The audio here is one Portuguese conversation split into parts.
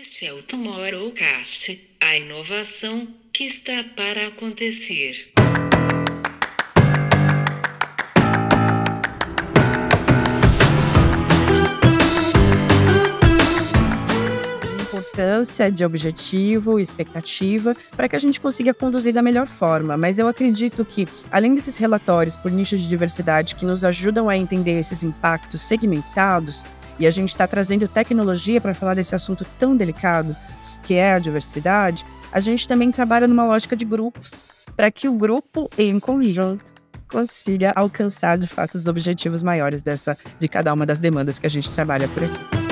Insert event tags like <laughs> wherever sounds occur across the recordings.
Este é o Tomorrowcast, a inovação que está para acontecer. importância de objetivo, expectativa, para que a gente consiga conduzir da melhor forma. Mas eu acredito que, além desses relatórios por nicho de diversidade que nos ajudam a entender esses impactos segmentados, e a gente está trazendo tecnologia para falar desse assunto tão delicado, que é a diversidade, a gente também trabalha numa lógica de grupos, para que o grupo, em conjunto, consiga alcançar de fato os objetivos maiores dessa de cada uma das demandas que a gente trabalha por aqui.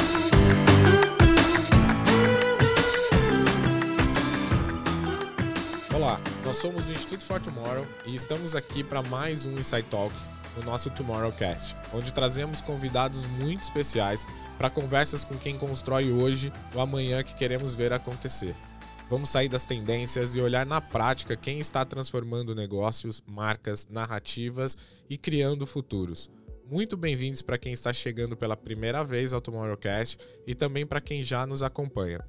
Nós somos o Instituto for Tomorrow e estamos aqui para mais um Insight Talk no nosso Tomorrowcast, onde trazemos convidados muito especiais para conversas com quem constrói hoje o amanhã que queremos ver acontecer. Vamos sair das tendências e olhar na prática quem está transformando negócios, marcas, narrativas e criando futuros. Muito bem-vindos para quem está chegando pela primeira vez ao Tomorrowcast e também para quem já nos acompanha.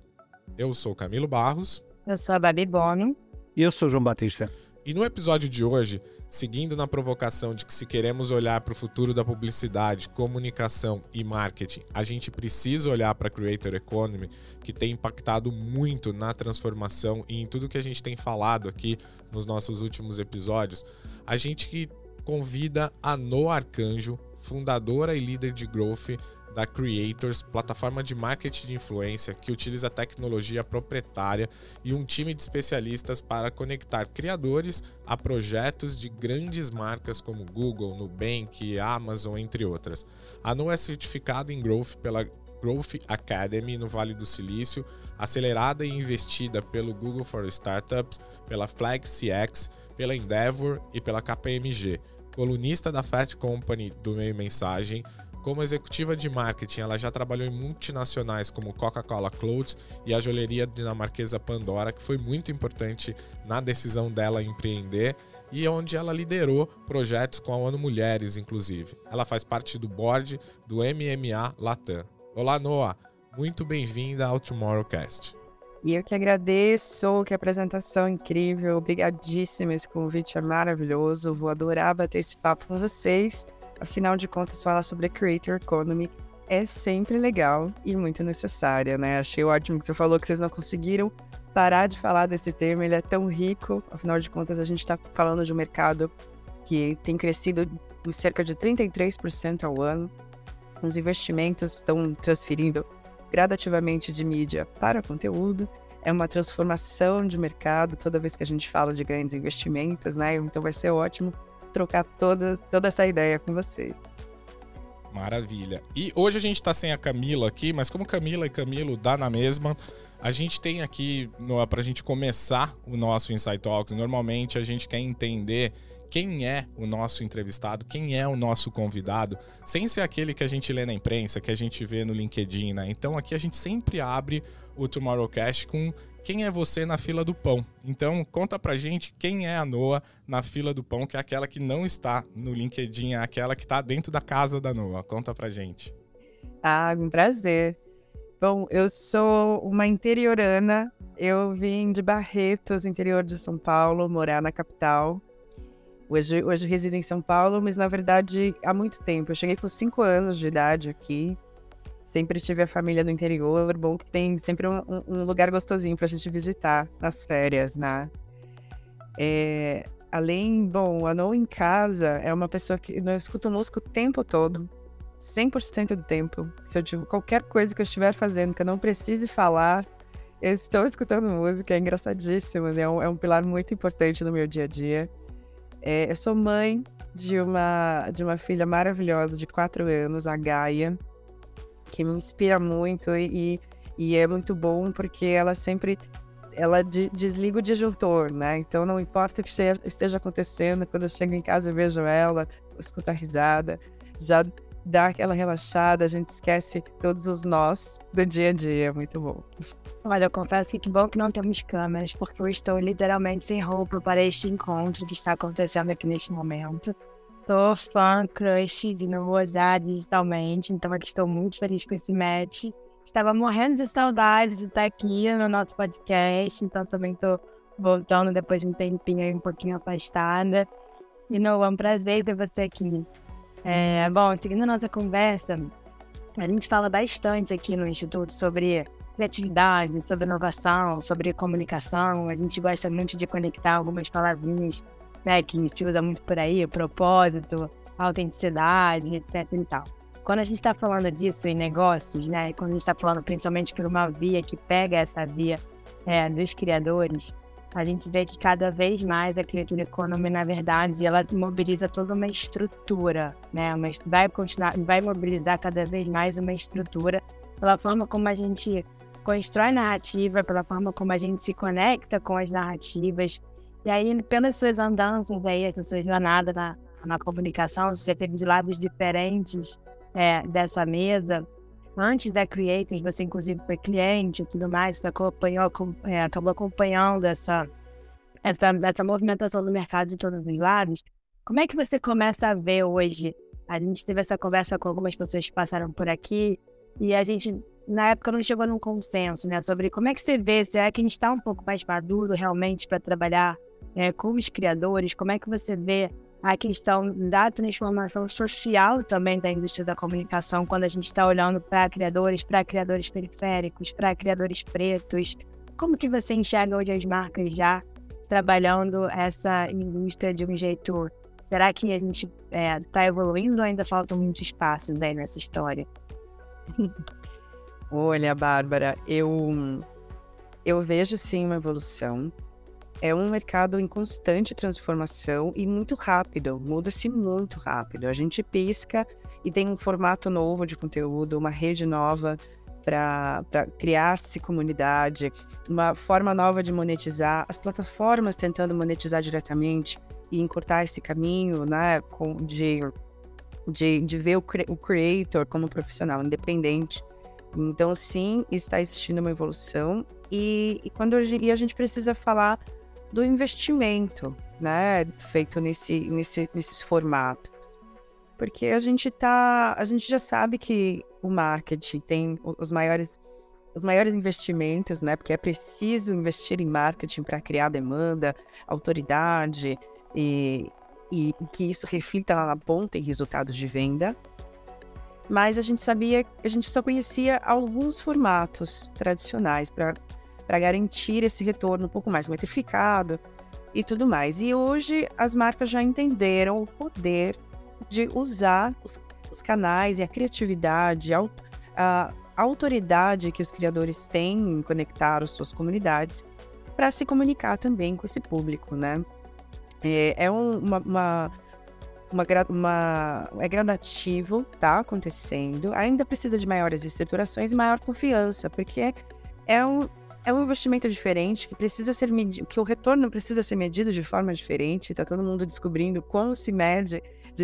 Eu sou Camilo Barros. Eu sou a Babi Bono. E eu sou João Batista. E no episódio de hoje, seguindo na provocação de que se queremos olhar para o futuro da publicidade, comunicação e marketing, a gente precisa olhar para a Creator Economy, que tem impactado muito na transformação e em tudo que a gente tem falado aqui nos nossos últimos episódios, a gente convida a No Arcanjo, fundadora e líder de Growth da Creators, plataforma de marketing de influência que utiliza tecnologia proprietária e um time de especialistas para conectar criadores a projetos de grandes marcas como Google, Nubank, Amazon, entre outras. A Nu é certificada em Growth pela Growth Academy no Vale do Silício, acelerada e investida pelo Google for Startups, pela Flag CX, pela Endeavor e pela KPMG. Colunista da Fast Company do Meio Mensagem, como executiva de marketing, ela já trabalhou em multinacionais como Coca-Cola Clothes e a joalheria dinamarquesa Pandora, que foi muito importante na decisão dela empreender e onde ela liderou projetos com a ONU Mulheres, inclusive. Ela faz parte do board do MMA Latam. Olá, Noah. Muito bem-vinda ao Tomorrowcast. E eu que agradeço, que apresentação incrível, obrigadíssima, esse convite é maravilhoso, vou adorar bater esse papo com vocês. Afinal de contas, falar sobre a Creator Economy é sempre legal e muito necessária, né? Achei ótimo que você falou que vocês não conseguiram parar de falar desse tema, ele é tão rico. Afinal de contas, a gente está falando de um mercado que tem crescido em cerca de 33% ao ano. Os investimentos estão transferindo gradativamente de mídia para conteúdo. É uma transformação de mercado toda vez que a gente fala de grandes investimentos, né? Então vai ser ótimo trocar toda, toda essa ideia com vocês. Maravilha. E hoje a gente está sem a Camila aqui, mas como Camila e Camilo dá na mesma, a gente tem aqui para a gente começar o nosso Insight Talks. Normalmente a gente quer entender quem é o nosso entrevistado, quem é o nosso convidado, sem ser aquele que a gente lê na imprensa, que a gente vê no LinkedIn, né? Então aqui a gente sempre abre o Tomorrowcast com quem é você na fila do pão. Então, conta pra gente quem é a Noa na fila do pão, que é aquela que não está no LinkedIn, é aquela que está dentro da casa da Noa. Conta pra gente. Ah, um prazer. Bom, eu sou uma interiorana. Eu vim de Barretos, interior de São Paulo, morar na capital. Hoje, hoje resido em São Paulo, mas na verdade há muito tempo. Eu cheguei com cinco anos de idade aqui. Sempre tive a família do interior, bom que tem sempre um, um lugar gostosinho pra gente visitar nas férias, né? É, além, bom, a No em casa é uma pessoa que eu escuto música o tempo todo, 100% do tempo. Se eu tiver qualquer coisa que eu estiver fazendo que eu não precise falar, eu estou escutando música, é engraçadíssimo, né? é, um, é um pilar muito importante no meu dia a dia. É, eu sou mãe de uma, de uma filha maravilhosa de 4 anos, a Gaia que me inspira muito e, e é muito bom porque ela sempre ela de, desliga o disjuntor, né? Então não importa o que esteja acontecendo, quando eu chego em casa eu vejo ela, escuto a risada, já dá aquela relaxada, a gente esquece todos os nós do dia a dia, é muito bom. Olha, eu confesso que que bom que não temos câmeras, porque eu estou literalmente sem roupa para este encontro que está acontecendo aqui neste momento. Sou fã crush de Novo digitalmente, então aqui estou muito feliz com esse match. Estava morrendo de saudades de estar aqui no nosso podcast, então também estou voltando depois de um tempinho aí um pouquinho afastada. E não, é um prazer ter você aqui. É, bom, seguindo a nossa conversa, a gente fala bastante aqui no Instituto sobre criatividade, sobre inovação, sobre comunicação. A gente gosta muito de conectar algumas palavrinhas né, que se usa muito por aí, propósito, autenticidade, etc e tal. Quando a gente está falando disso em negócios, né, quando a gente está falando principalmente por uma via que pega essa via é, dos criadores, a gente vê que cada vez mais a Creative Economy, na verdade, ela mobiliza toda uma estrutura, né? Uma, vai continuar, vai mobilizar cada vez mais uma estrutura pela forma como a gente constrói narrativa, pela forma como a gente se conecta com as narrativas. E aí, pelas suas andanças aí, essa sua jornada na, na comunicação, você teve de lados diferentes é, dessa mesa. Antes da Creators, você inclusive foi cliente e tudo mais, você acompanhou, é, acabou acompanhando essa, essa, essa movimentação do mercado de todos os lados. Como é que você começa a ver hoje? A gente teve essa conversa com algumas pessoas que passaram por aqui e a gente na época não chegou num consenso, né, sobre como é que você vê, se é que a gente está um pouco mais maduro realmente para trabalhar é, com os criadores, como é que você vê a questão da transformação social também da indústria da comunicação, quando a gente está olhando para criadores, para criadores periféricos, para criadores pretos, como que você enxerga hoje as marcas já trabalhando essa indústria de um jeito Será que a gente está é, tá evoluindo ou ainda faltam muitos passos aí nessa história? <laughs> Olha, Bárbara, eu, eu vejo sim uma evolução. É um mercado em constante transformação e muito rápido, muda-se muito rápido. A gente pisca e tem um formato novo de conteúdo, uma rede nova para criar-se comunidade, uma forma nova de monetizar, as plataformas tentando monetizar diretamente e encurtar esse caminho né, de, de, de ver o, o creator como profissional independente então, sim, está existindo uma evolução e, e quando e a gente precisa falar do investimento, né, feito nesse, nesse, nesses formatos, porque a gente tá, a gente já sabe que o marketing tem os maiores os maiores investimentos, né? Porque é preciso investir em marketing para criar demanda, autoridade e, e que isso reflita lá na ponta em resultados de venda mas a gente sabia, a gente só conhecia alguns formatos tradicionais para garantir esse retorno um pouco mais metrificado e tudo mais. E hoje as marcas já entenderam o poder de usar os, os canais e a criatividade, a, a, autoridade que os criadores têm em conectar as suas comunidades para se comunicar também com esse público, né? É, é um, uma, uma uma, uma, é gradativo, tá acontecendo. Ainda precisa de maiores estruturações e maior confiança, porque é um, é um investimento diferente que precisa ser medido, que o retorno precisa ser medido de forma diferente. Tá todo mundo descobrindo como se mede,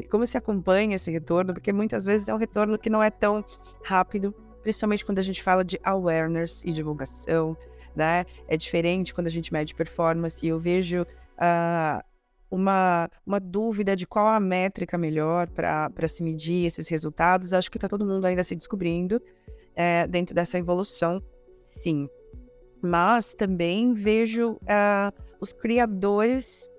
como se acompanha esse retorno, porque muitas vezes é um retorno que não é tão rápido, principalmente quando a gente fala de awareness e divulgação, né? É diferente quando a gente mede performance. E eu vejo uh, uma, uma dúvida de qual a métrica melhor para se medir esses resultados. Acho que está todo mundo ainda se descobrindo é, dentro dessa evolução, sim. Mas também vejo uh, os criadores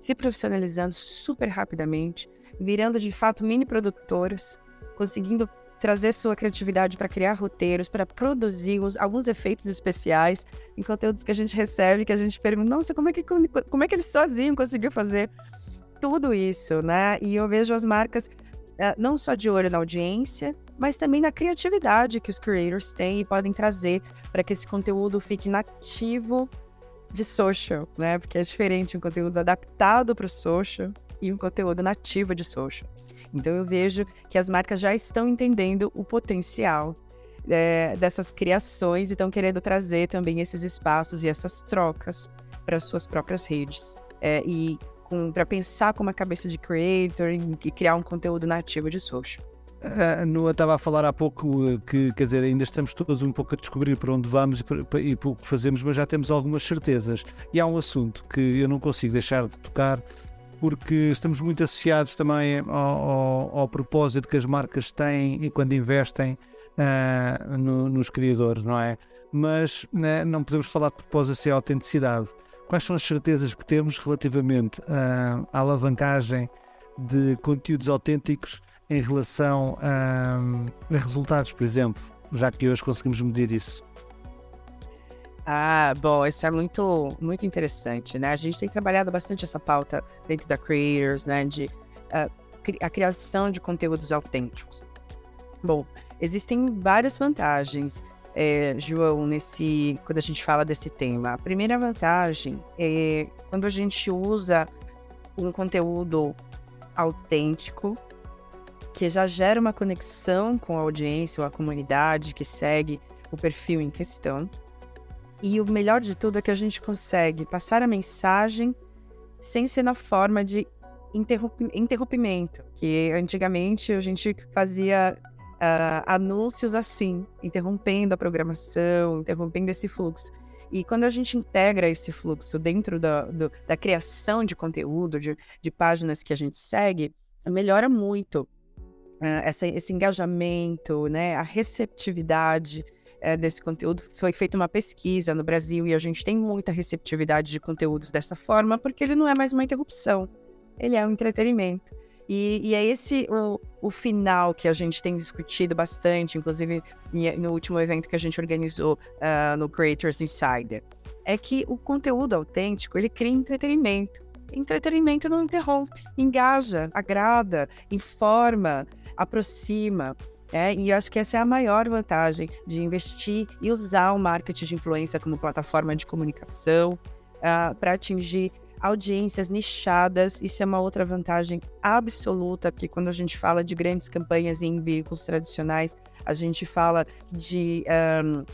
se profissionalizando super rapidamente, virando de fato mini produtoras, conseguindo trazer sua criatividade para criar roteiros, para produzir os, alguns efeitos especiais em conteúdos que a gente recebe, que a gente pergunta, nossa, como é que, como é que eles sozinhos conseguiu fazer tudo isso, né? E eu vejo as marcas não só de olho na audiência, mas também na criatividade que os creators têm e podem trazer para que esse conteúdo fique nativo de social, né? Porque é diferente um conteúdo adaptado para o social e um conteúdo nativo de social. Então eu vejo que as marcas já estão entendendo o potencial é, dessas criações e estão querendo trazer também esses espaços e essas trocas para suas próprias redes. É, e para pensar como a cabeça de creator e, criar um conteúdo nativo de social. A Noa estava a falar há pouco eh, que, quer dizer, ainda estamos todos um pouco a descobrir para onde vamos e para, e para o que fazemos, mas já temos algumas certezas. E há um assunto que eu não consigo deixar de tocar, porque estamos muito associados também ao, ao, ao, propósito que as marcas têm e quando investem uh, no, nos criadores, não é? Mas né, não podemos falar de propósito sem autenticidade. Quais são as certezas que temos relativamente à alavancagem de conteúdos autênticos em relação a, a resultados, por exemplo, já que hoje conseguimos medir isso? Ah, bom, isso é muito, muito interessante, né? A gente tem trabalhado bastante essa pauta dentro da Creators, né? De uh, a criação de conteúdos autênticos. Bom, existem várias vantagens, é, João, nesse, quando a gente fala desse tema. A primeira vantagem é quando a gente usa um conteúdo autêntico, que já gera uma conexão com a audiência ou a comunidade que segue o perfil em questão. E o melhor de tudo é que a gente consegue passar a mensagem sem ser na forma de interromp interrompimento, que antigamente a gente fazia uh, anúncios assim, interrompendo a programação, interrompendo esse fluxo. E quando a gente integra esse fluxo dentro da, do, da criação de conteúdo, de, de, páginas que a gente segue, melhora muito uh, essa, esse engajamento, né, a receptividade uh, desse conteúdo. Foi feita uma pesquisa no Brasil e a gente tem muita receptividade de conteúdos dessa forma, porque ele não é mais uma interrupção, ele é um entretenimento. E, e, é esse o, o final que a gente tem discutido bastante, inclusive no último evento que a gente organizou uh, no Creators Insider. É que o conteúdo autêntico, ele cria entretenimento. Entretenimento não interrompe, engaja, agrada, informa, aproxima. É, e acho que essa é a maior vantagem de investir e usar o marketing de influência como plataforma de comunicação uh, para atingir audiências nichadas, isso é uma outra vantagem absoluta, porque quando a gente fala de grandes campanhas em veículos tradicionais, a gente fala de. Um,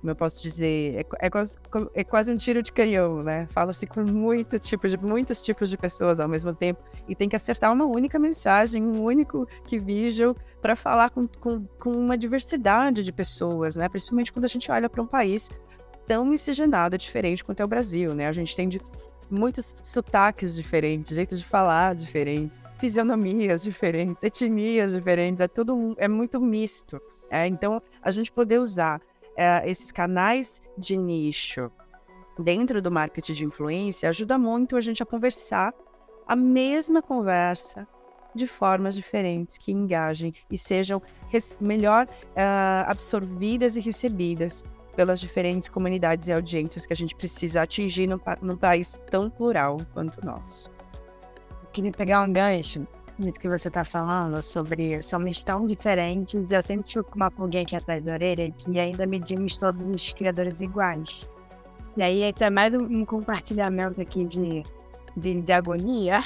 como eu posso dizer, é, é, quase, é quase um tiro de canhão, né? Fala-se com muito tipo de, muitos tipos de pessoas ao mesmo tempo e tem que acertar uma única mensagem, um único que visual para falar com, com, com, uma diversidade de pessoas, né? Principalmente quando a gente olha para um país tão miscigenado, diferente quanto é o Brasil, né? A gente tem de muitos sotaques diferentes, jeitos de falar diferentes, fisionomias diferentes, etnias diferentes, é tudo é muito misto. É? Então, a gente poder usar é, esses canais de nicho dentro do marketing de influência ajuda muito a gente a conversar a mesma conversa de formas diferentes que engajem e sejam melhor uh, absorvidas e recebidas pelas diferentes comunidades e audiências que a gente precisa atingir num, num país tão plural quanto o nosso. Eu queria pegar um gancho nisso que você está falando sobre somos tão diferentes. Eu sempre com uma pulguinha aqui atrás da orelha que ainda medimos todos os criadores iguais. E aí, é mais um compartilhamento aqui de, de, de agonia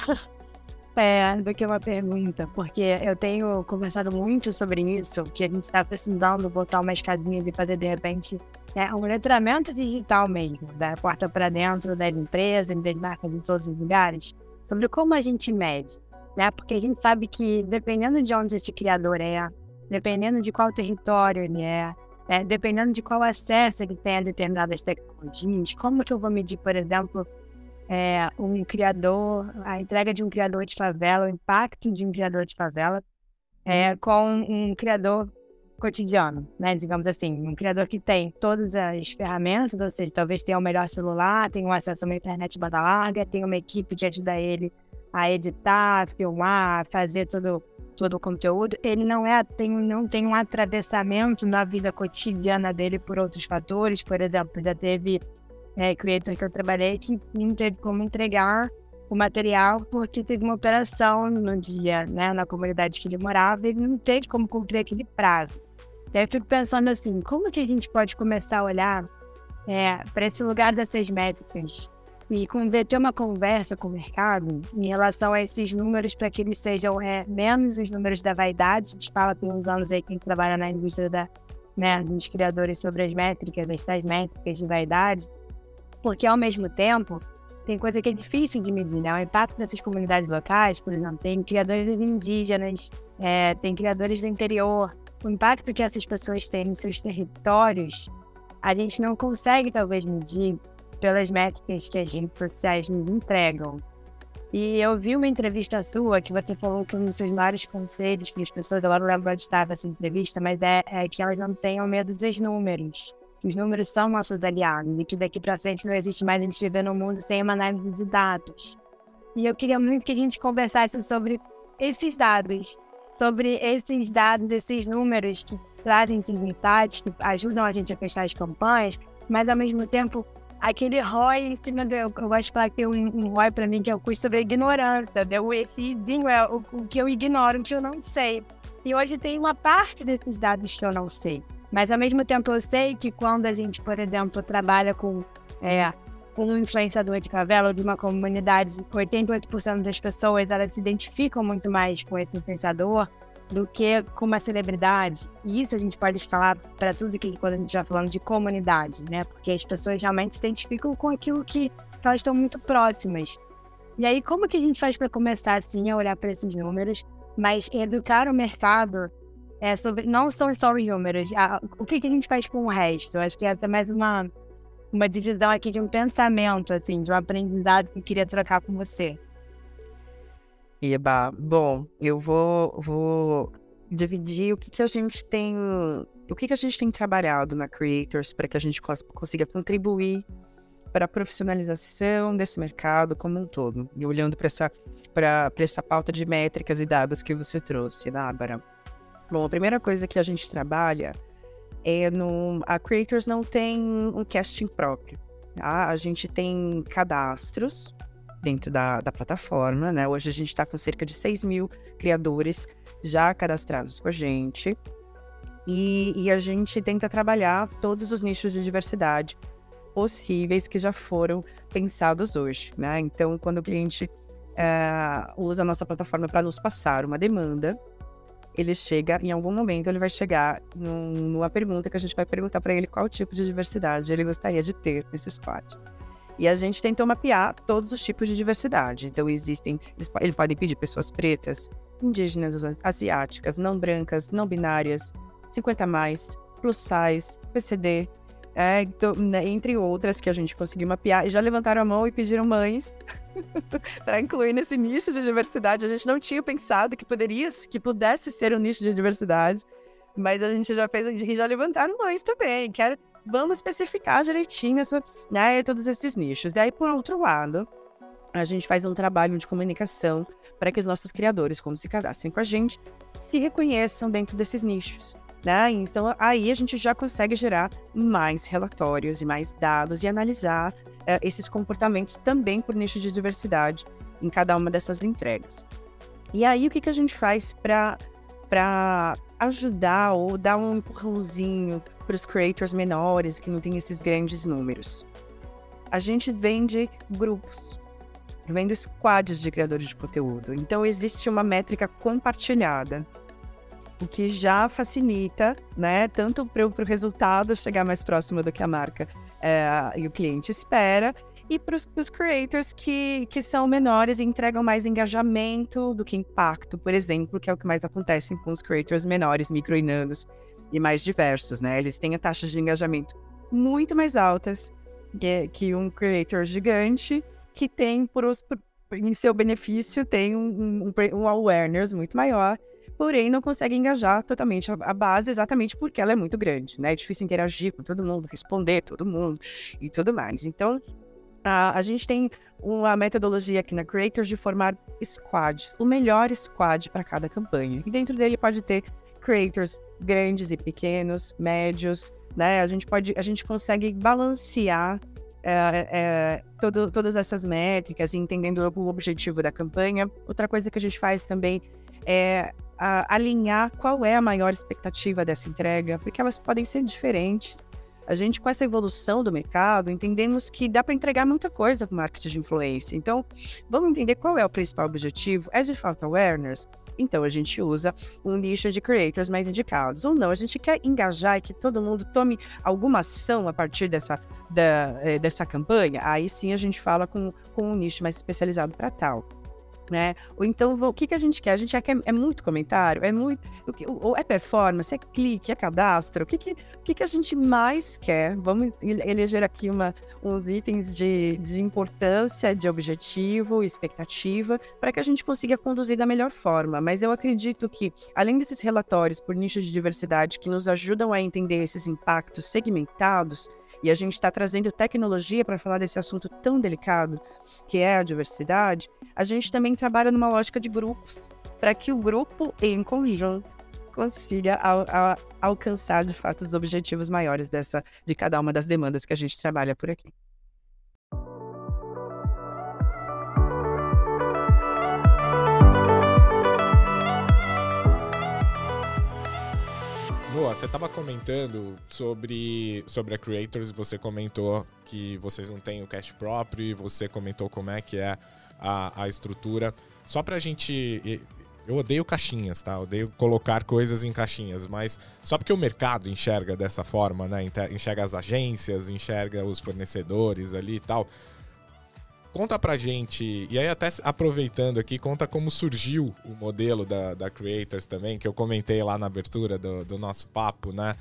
<laughs> é, do que uma pergunta, porque eu tenho conversado muito sobre isso, que a gente está precisando botar uma escadinha e fazer, de repente, é, um letramento digital mesmo, da porta para dentro das empresas, das marcas em todos os lugares, sobre como a gente mede, né? Porque a gente sabe que, dependendo de onde esse criador é, dependendo de qual território ele é, é dependendo de qual acesso ele tem a determinadas tecnologias, como que eu vou medir, por exemplo, é, um criador, a entrega de um criador de favela, o impacto de um criador de favela é, com um criador cotidiano, né? Digamos assim, um criador que tem todas as ferramentas, ou seja, talvez tenha o melhor celular, tenha um acesso a uma internet banda larga, tenha uma equipe de ajudar ele a editar, filmar, fazer todo, todo o conteúdo. Ele não é tem, não tem um atravessamento na vida cotidiana dele por outros fatores, por exemplo, já teve é, creator que eu trabalhei que não teve como entregar o material porque teve uma operação no dia, né, na comunidade que ele morava, ele não teve como cumprir aquele prazo. Daí eu fico pensando assim, como que a gente pode começar a olhar é, para esse lugar dessas métricas e ter uma conversa com o mercado em relação a esses números para que eles sejam é, menos os números da vaidade. A gente fala por uns anos aí quem trabalha na indústria da, né, dos criadores sobre as métricas, as métricas de vaidade, porque ao mesmo tempo tem coisa que é difícil de medir, né? O impacto dessas comunidades locais, por exemplo, tem criadores indígenas, é, tem criadores do interior. O impacto que essas pessoas têm nos seus territórios, a gente não consegue talvez medir pelas métricas que as redes sociais nos entregam. E eu vi uma entrevista sua que você falou que um dos seus maiores conselhos que as pessoas, agora não lembro onde estava essa entrevista, mas é, é, que elas não tenham medo dos números. Os números são nossos aliados e que daqui para frente não existe mais a gente viver no mundo sem uma análise de dados. E eu queria muito que a gente conversasse sobre esses dados, sobre esses dados, esses números que trazem esses insights, que ajudam a gente a fechar as campanhas, mas ao mesmo tempo aquele ROI em cima do. Eu, gosto de falar que tem um, ROI para mim que é o custo sobre a ignorância. Né? O Ecidinho é o, o, que eu ignoro, o que eu não sei. E hoje tem uma parte desses dados que eu não sei. Mas ao mesmo tempo eu sei que quando a gente, por exemplo, trabalha com, é, um influenciador de favela ou de uma comunidade, 88% das pessoas elas se identificam muito mais com esse influenciador do que com uma celebridade. E isso a gente pode falar para tudo que quando a gente está falando de comunidade, né? Porque as pessoas realmente se identificam com aquilo que, que elas estão muito próximas. E aí, como que a gente faz para começar assim a olhar para esses números, mas educar o mercado é sobre não são só os números, a, o que, que a gente faz com o resto? Acho que essa é mais uma uma divisão aqui de um pensamento, assim, de um aprendizado que eu queria trocar com você. Eba, bom, eu vou, vou dividir o que, que a gente tem. O que, que a gente tem trabalhado na Creators para que a gente cons consiga contribuir para a profissionalização desse mercado como um todo. E olhando para essa, essa pauta de métricas e dados que você trouxe, Bárbara. Bom, a primeira coisa que a gente trabalha é no. A Creators não tem um casting próprio. Tá? A gente tem cadastros dentro da, da plataforma, né? Hoje a gente está com cerca de 6 mil criadores já cadastrados com a gente. E, e, a gente tenta trabalhar todos os nichos de diversidade possíveis que já foram pensados hoje, né? Então, quando o cliente é, usa a nossa plataforma para nos passar uma demanda, ele chega, em algum momento, ele vai chegar num, numa pergunta que a gente vai perguntar para ele qual tipo de diversidade ele gostaria de ter nesse squad. E a gente tentou mapear todos os tipos de diversidade. Então, existem. Ele pode pedir pessoas pretas, indígenas, asiáticas, não brancas, não binárias, 50 mais, plus size, PCD, é, então, né, entre outras que a gente conseguiu mapear. E já levantaram a mão e pediram mães <laughs> para incluir nesse nicho de diversidade. A gente não tinha pensado que poderia, que pudesse ser um nicho de diversidade, mas a gente já fez e já levantaram mães também. Quero vamos especificar direitinho essa, né, todos esses nichos. E aí, por outro lado, a gente faz um trabalho de comunicação para que os nossos criadores, quando se cadastrem com a gente, se reconheçam dentro desses nichos. Né? Então, aí a gente já consegue gerar mais relatórios e mais dados e analisar uh, esses comportamentos também por nicho de diversidade em cada uma dessas entregas. E aí, o que, que a gente faz para ajudar ou dar um empurrãozinho para os creators menores que não têm esses grandes números. A gente vende grupos, vende squads de criadores de conteúdo. Então existe uma métrica compartilhada, o que já facilita, né, tanto para o resultado chegar mais próximo do que a marca é, e o cliente espera, e para os creators que, que são menores e entregam mais engajamento do que impacto, por exemplo, que é o que mais acontece com os creators menores, micro e nanos, e mais diversos, né? Eles têm taxas de engajamento muito mais altas que, que um creator gigante que tem, por, por, em seu benefício, tem um, um, um awareness muito maior, porém não consegue engajar totalmente a, base exatamente porque ela é muito grande, né? É difícil interagir com todo mundo, responder todo mundo e tudo mais. Então, a, a gente tem uma metodologia aqui na Creators de formar squads, o melhor squad para cada campanha. E dentro dele pode ter creators grandes e pequenos, médios, né? A gente pode, a gente consegue balancear é, é, todo, todas essas métricas, entendendo o objetivo da campanha. Outra coisa que a gente faz também é a, alinhar qual é a maior expectativa dessa entrega, porque elas podem ser diferentes. A gente, com essa evolução do mercado, entendemos que dá para entregar muita coisa com marketing de influência. Então, vamos entender qual é o principal objetivo. É de fato awareness? Então a gente usa um nicho de creators mais indicados. Ou não, a gente quer engajar e que todo mundo tome alguma ação a partir dessa, da, eh, dessa campanha. Aí sim a gente fala com, com um nicho mais especializado para tal. Né? Ou então, o que, que a gente quer? A gente quer é muito comentário, é muito, ou é performance, é clique, é cadastro. O que, que, o que, que a gente mais quer? Vamos eleger aqui uma, uns itens de, de importância, de objetivo, expectativa, para que a gente consiga conduzir da melhor forma. Mas eu acredito que, além desses relatórios por nicho de diversidade que nos ajudam a entender esses impactos segmentados, e a gente está trazendo tecnologia para falar desse assunto tão delicado, que é a diversidade, a gente também trabalha numa lógica de grupos, para que o grupo, em conjunto, consiga al al alcançar de fato os objetivos maiores dessa de cada uma das demandas que a gente trabalha por aqui. Boa, você estava comentando sobre, sobre a Creators, você comentou que vocês não têm o cash próprio e você comentou como é que é a, a estrutura. Só para a gente. Eu odeio caixinhas, tá? Odeio colocar coisas em caixinhas, mas só porque o mercado enxerga dessa forma, né? Enxerga as agências, enxerga os fornecedores ali e tal. Conta pra gente, e aí até aproveitando aqui, conta como surgiu o modelo da, da Creators também, que eu comentei lá na abertura do, do nosso papo, né?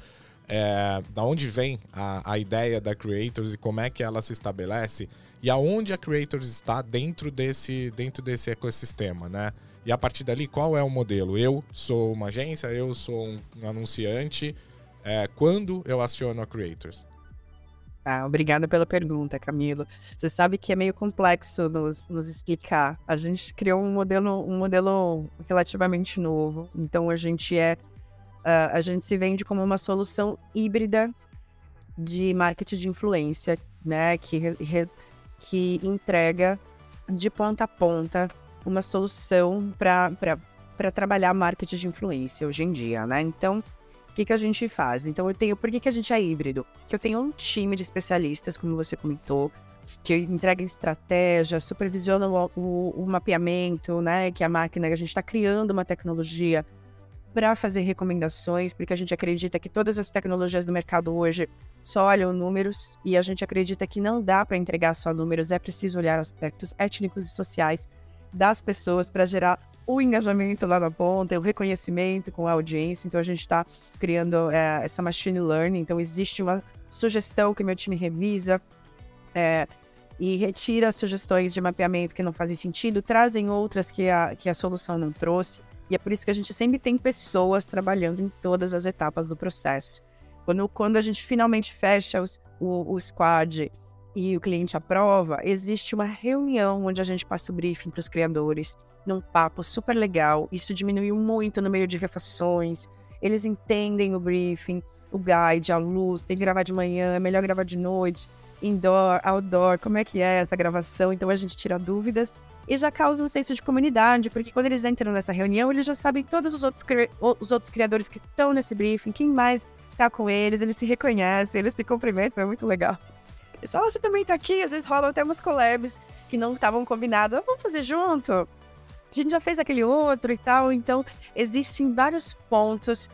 É, da onde vem a, a ideia da Creators e como é que ela se estabelece e aonde a Creators está dentro desse, dentro desse ecossistema, né? E a partir dali, qual é o modelo? Eu sou uma agência, eu sou um anunciante. É, quando eu aciono a Creators? Ah, obrigada pela pergunta, Camilo. Você sabe que é meio complexo nos, nos explicar. A gente criou um modelo, um modelo relativamente novo. Então a gente é, uh, a gente se vende como uma solução híbrida de marketing de influência, né? Que, re, que entrega de ponta a ponta uma solução para trabalhar marketing de influência hoje em dia, né? Então que, que a gente faz? Então, eu tenho. Por que, que a gente é híbrido? Que eu tenho um time de especialistas, como você comentou, que entrega estratégia, supervisiona o, o, o mapeamento, né? Que a máquina, a gente está criando uma tecnologia para fazer recomendações, porque a gente acredita que todas as tecnologias do mercado hoje só olham números e a gente acredita que não dá para entregar só números, é preciso olhar aspectos étnicos e sociais das pessoas para gerar o engajamento lá na ponta, o reconhecimento com a audiência. Então a gente está criando é, essa machine learning. Então existe uma sugestão que meu time revisa é, e retira sugestões de mapeamento que não fazem sentido, trazem outras que a, que a solução não trouxe. E é por isso que a gente sempre tem pessoas trabalhando em todas as etapas do processo. Quando, quando a gente finalmente fecha os, o, o squad e o cliente aprova, existe uma reunião onde a gente passa o briefing para os criadores, num papo super legal. Isso diminuiu muito o número de refações. Eles entendem o briefing, o guide, a luz, tem que gravar de manhã, é melhor gravar de noite, indoor, outdoor, como é que é essa gravação. Então a gente tira dúvidas e já causa um senso de comunidade, porque quando eles entram nessa reunião, eles já sabem todos os outros, os outros criadores que estão nesse briefing, quem mais está com eles, eles se reconhecem, eles se cumprimentam, é muito legal. Só você também tá aqui, às vezes rolam até umas collabs que não estavam combinadas. Vamos fazer junto? A gente já fez aquele outro e tal. Então, existem vários pontos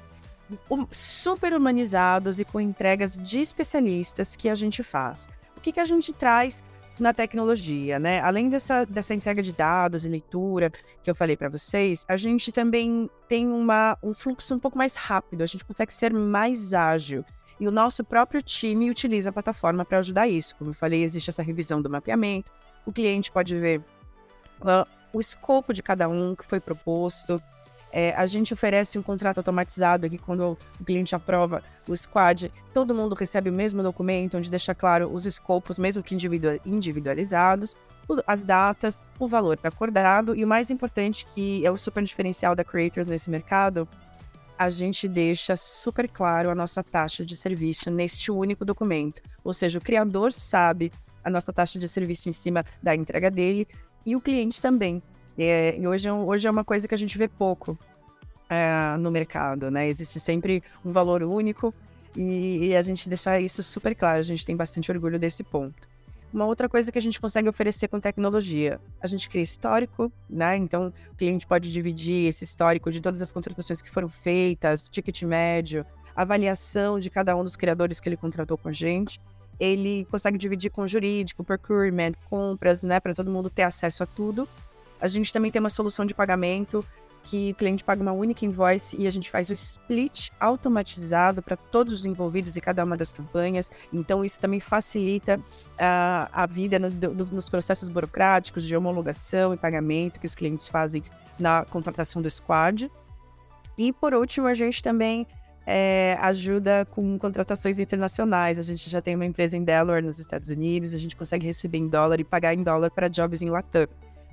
super humanizados e com entregas de especialistas que a gente faz. O que, que a gente traz na tecnologia, né? Além dessa, dessa entrega de dados e leitura que eu falei para vocês, a gente também tem uma, um fluxo um pouco mais rápido, a gente consegue ser mais ágil. E o nosso próprio time utiliza a plataforma para ajudar isso. Como eu falei, existe essa revisão do mapeamento, o cliente pode ver uh, o escopo de cada um que foi proposto. É, a gente oferece um contrato automatizado que quando o cliente aprova o squad, todo mundo recebe o mesmo documento, onde deixa claro os escopos, mesmo que individualizados, as datas, o valor acordado e o mais importante, que é o super diferencial da Creators nesse mercado, a gente deixa super claro a nossa taxa de serviço neste único documento. Ou seja, o criador sabe a nossa taxa de serviço em cima da entrega dele e o cliente também. É, hoje, é hoje é uma coisa que a gente vê pouco é, no mercado, né? Existe sempre um valor único e, e a gente deixar isso super claro. A gente tem bastante orgulho desse ponto. Uma outra coisa que a gente consegue oferecer com tecnologia, a gente cria histórico, né? Então, o cliente pode dividir esse histórico de todas as contratações que foram feitas, ticket médio, avaliação de cada um dos criadores que ele contratou com a gente. Ele consegue dividir com jurídico, procurement, compras, né, para todo mundo ter acesso a tudo. A gente também tem uma solução de pagamento que o cliente paga uma única invoice e a gente faz o split automatizado para todos os envolvidos e cada uma das campanhas. Então, isso também facilita uh, a vida no, do, nos processos burocráticos de homologação e pagamento que os clientes fazem na contratação do squad. E, por último, a gente também é, ajuda com contratações internacionais. A gente já tem uma empresa em Delaware, nos Estados Unidos, a gente consegue receber em dólar e pagar em dólar para jobs em Latam,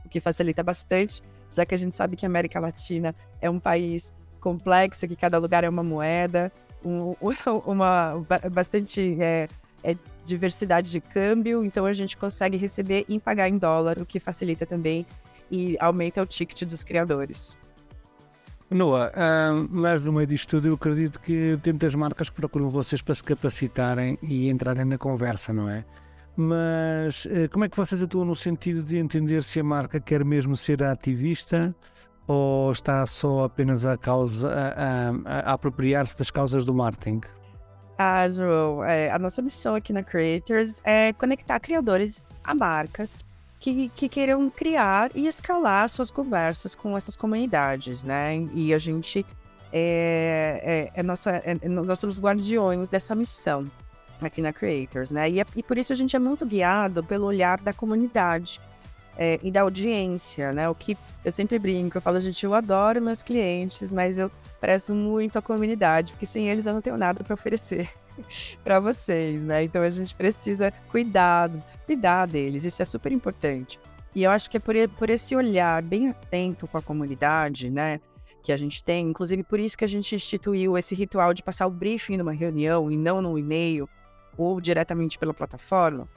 o que facilita bastante já que a gente sabe que a América Latina é um país complexo, que cada lugar é uma moeda, um, <laughs> uma bastante é, é diversidade de câmbio, então a gente consegue receber e pagar em dólar, o que facilita também e aumenta o ticket dos criadores. Noah, mas no meio disto tudo eu acredito que tem muitas marcas procuram vocês para se capacitarem e entrarem na conversa, não é? Mas eh, como é que vocês atuam no sentido de entender se a marca quer mesmo ser ativista ou está só apenas a, causa, a, a, a apropriar-se das causas do marketing? Ah, João, é, a nossa missão aqui na Creators é conectar criadores a marcas que, que queiram criar e escalar suas conversas com essas comunidades, né? E a gente é, é, é nossa, é, nós somos guardiões dessa missão aqui na Creators, né? E, é, e por isso a gente é muito guiado pelo olhar da comunidade é, e da audiência, né? O que eu sempre brinco, eu falo, gente, eu adoro meus clientes, mas eu prezo muito a comunidade, porque sem eles eu não tenho nada para oferecer <laughs> para vocês, né? Então a gente precisa cuidar, cuidar deles, isso é super importante. E eu acho que é por, por esse olhar bem atento com a comunidade, né? Que a gente tem, inclusive por isso que a gente instituiu esse ritual de passar o briefing numa reunião e não no e-mail, ou diretamente pela plataforma,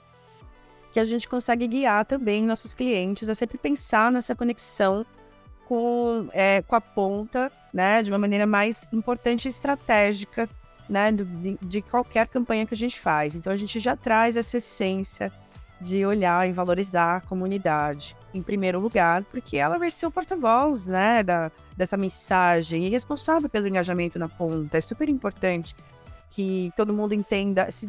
que a gente consegue guiar também nossos clientes a sempre pensar nessa conexão com, é, com a ponta, né, de uma maneira mais importante e estratégica, né, de, de qualquer campanha que a gente faz. Então a gente já traz essa essência de olhar e valorizar a comunidade em primeiro lugar, porque ela vai ser o porta-voz, né, dessa mensagem e responsável pelo engajamento na ponta. É super importante que todo mundo entenda, se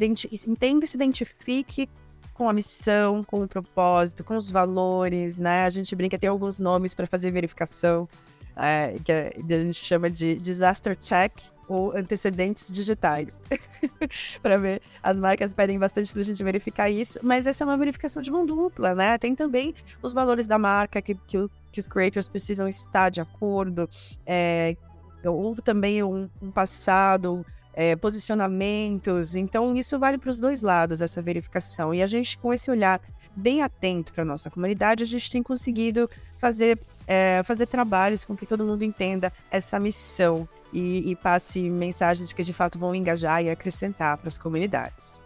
entenda e se identifique com a missão, com o propósito, com os valores, né? A gente brinca, tem alguns nomes para fazer verificação, é, que a gente chama de disaster check ou antecedentes digitais. <laughs> para ver, as marcas pedem bastante para a gente verificar isso, mas essa é uma verificação de mão dupla, né? Tem também os valores da marca que, que, que os creators precisam estar de acordo, é, ou também um, um passado é, posicionamentos. Então, isso vale para os dois lados, essa verificação. E a gente, com esse olhar bem atento para a nossa comunidade, a gente tem conseguido fazer, é, fazer trabalhos com que todo mundo entenda essa missão e, e passe mensagens que de fato vão engajar e acrescentar para as comunidades.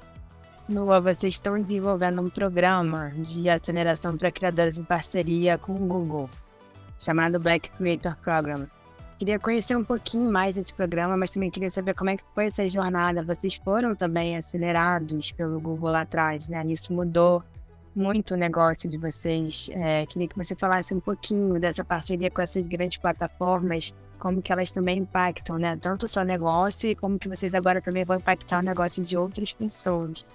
Noah, vocês estão desenvolvendo um programa de aceleração para criadores em parceria com o Google, chamado Black Creator Program. Queria conhecer um pouquinho mais desse programa, mas também queria saber como é que foi essa jornada. Vocês foram também acelerados pelo Google lá atrás, né? Isso mudou muito o negócio de vocês. É, queria que você falasse um pouquinho dessa parceria com essas grandes plataformas, como que elas também impactam, né? Tanto o seu negócio e como que vocês agora também vão impactar o negócio de outras pessoas.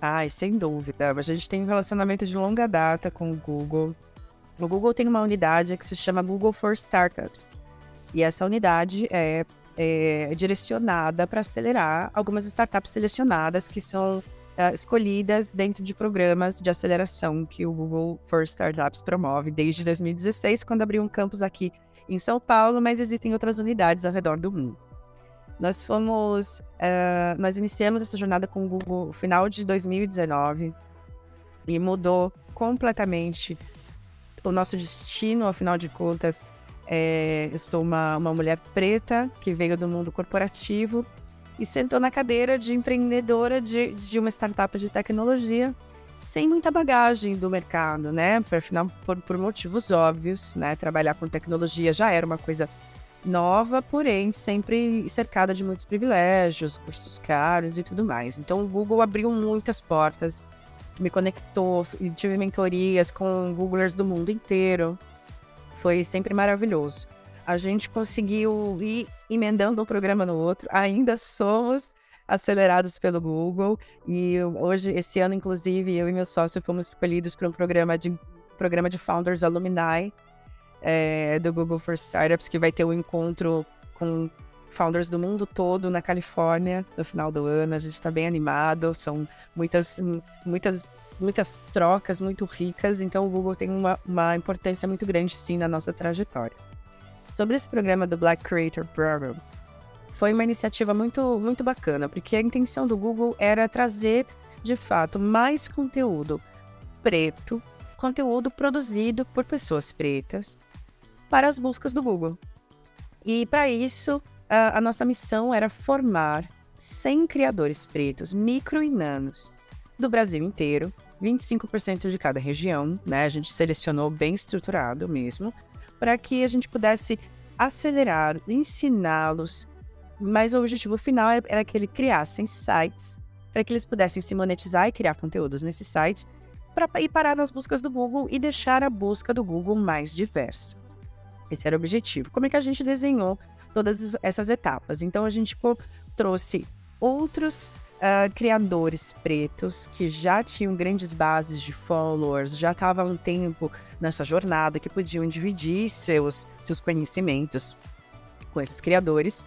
Ai, sem dúvida. A gente tem um relacionamento de longa data com o Google. O Google tem uma unidade que se chama Google for Startups. E essa unidade é, é direcionada para acelerar algumas startups selecionadas que são uh, escolhidas dentro de programas de aceleração que o Google for Startups promove desde 2016, quando abriu um campus aqui em São Paulo, mas existem outras unidades ao redor do mundo. Nós fomos, uh, nós iniciamos essa jornada com o Google no final de 2019 e mudou completamente o nosso destino, afinal de contas, é, eu sou uma, uma mulher preta que veio do mundo corporativo e sentou na cadeira de empreendedora de, de uma startup de tecnologia sem muita bagagem do mercado, né? Afinal, por, por motivos óbvios, né? Trabalhar com tecnologia já era uma coisa nova, porém sempre cercada de muitos privilégios, cursos caros e tudo mais. Então o Google abriu muitas portas me conectou e tive mentorias com Googlers do mundo inteiro. Foi sempre maravilhoso. A gente conseguiu ir emendando um programa no outro. Ainda somos acelerados pelo Google e hoje, esse ano, inclusive, eu e meu sócio fomos escolhidos para um programa de programa de Founders Alumni é, do Google for Startups, que vai ter um encontro com founders do mundo todo na Califórnia no final do ano. A gente está bem animado, são muitas, muitas, muitas trocas muito ricas, então o Google tem uma, uma importância muito grande sim na nossa trajetória. Sobre esse programa do Black Creator Program, foi uma iniciativa muito, muito bacana, porque a intenção do Google era trazer, de fato, mais conteúdo preto, conteúdo produzido por pessoas pretas, para as buscas do Google. E para isso, a, nossa missão era formar 100 criadores pretos, micro e nanos, do Brasil inteiro, 25% de cada região, né? A gente selecionou bem estruturado mesmo, para que a gente pudesse acelerar, ensiná-los, mas o objetivo final era que eles criassem sites para que eles pudessem se monetizar e criar conteúdos nesses sites para ir parar nas buscas do Google e deixar a busca do Google mais diversa. Esse era o objetivo. Como é que a gente desenhou todas essas etapas? Então a gente trouxe outros uh, criadores pretos que já tinham grandes bases de followers, já estavam um tempo nessa jornada, que podiam dividir seus, seus conhecimentos com esses criadores.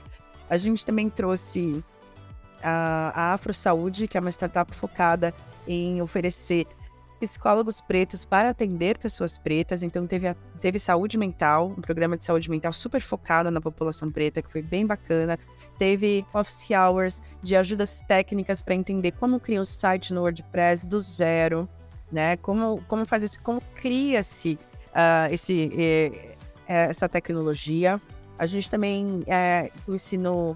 A gente também trouxe a, a Afro Saúde, que é uma startup focada em oferecer psicólogos pretos para atender pessoas pretas. Então, teve, a, teve saúde mental, um programa de saúde mental super focado na população preta, que foi bem bacana. Teve office hours de ajudas técnicas para entender como criar um site no WordPress do zero, né? Como, como fazer como cria-se uh, esse, eh, essa tecnologia. A gente também eh, ensinou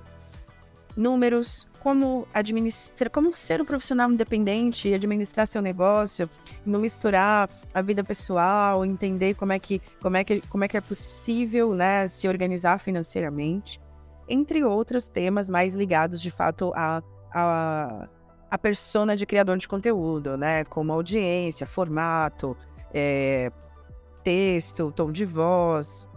números, como administrar, como ser um profissional independente e administrar seu negócio, não misturar a vida pessoal, entender como é que, como é que, como é, que é possível né, se organizar financeiramente, entre outros temas mais ligados de fato a, a, a persona de criador de conteúdo, né? Como audiência, formato, é, texto, tom de voz,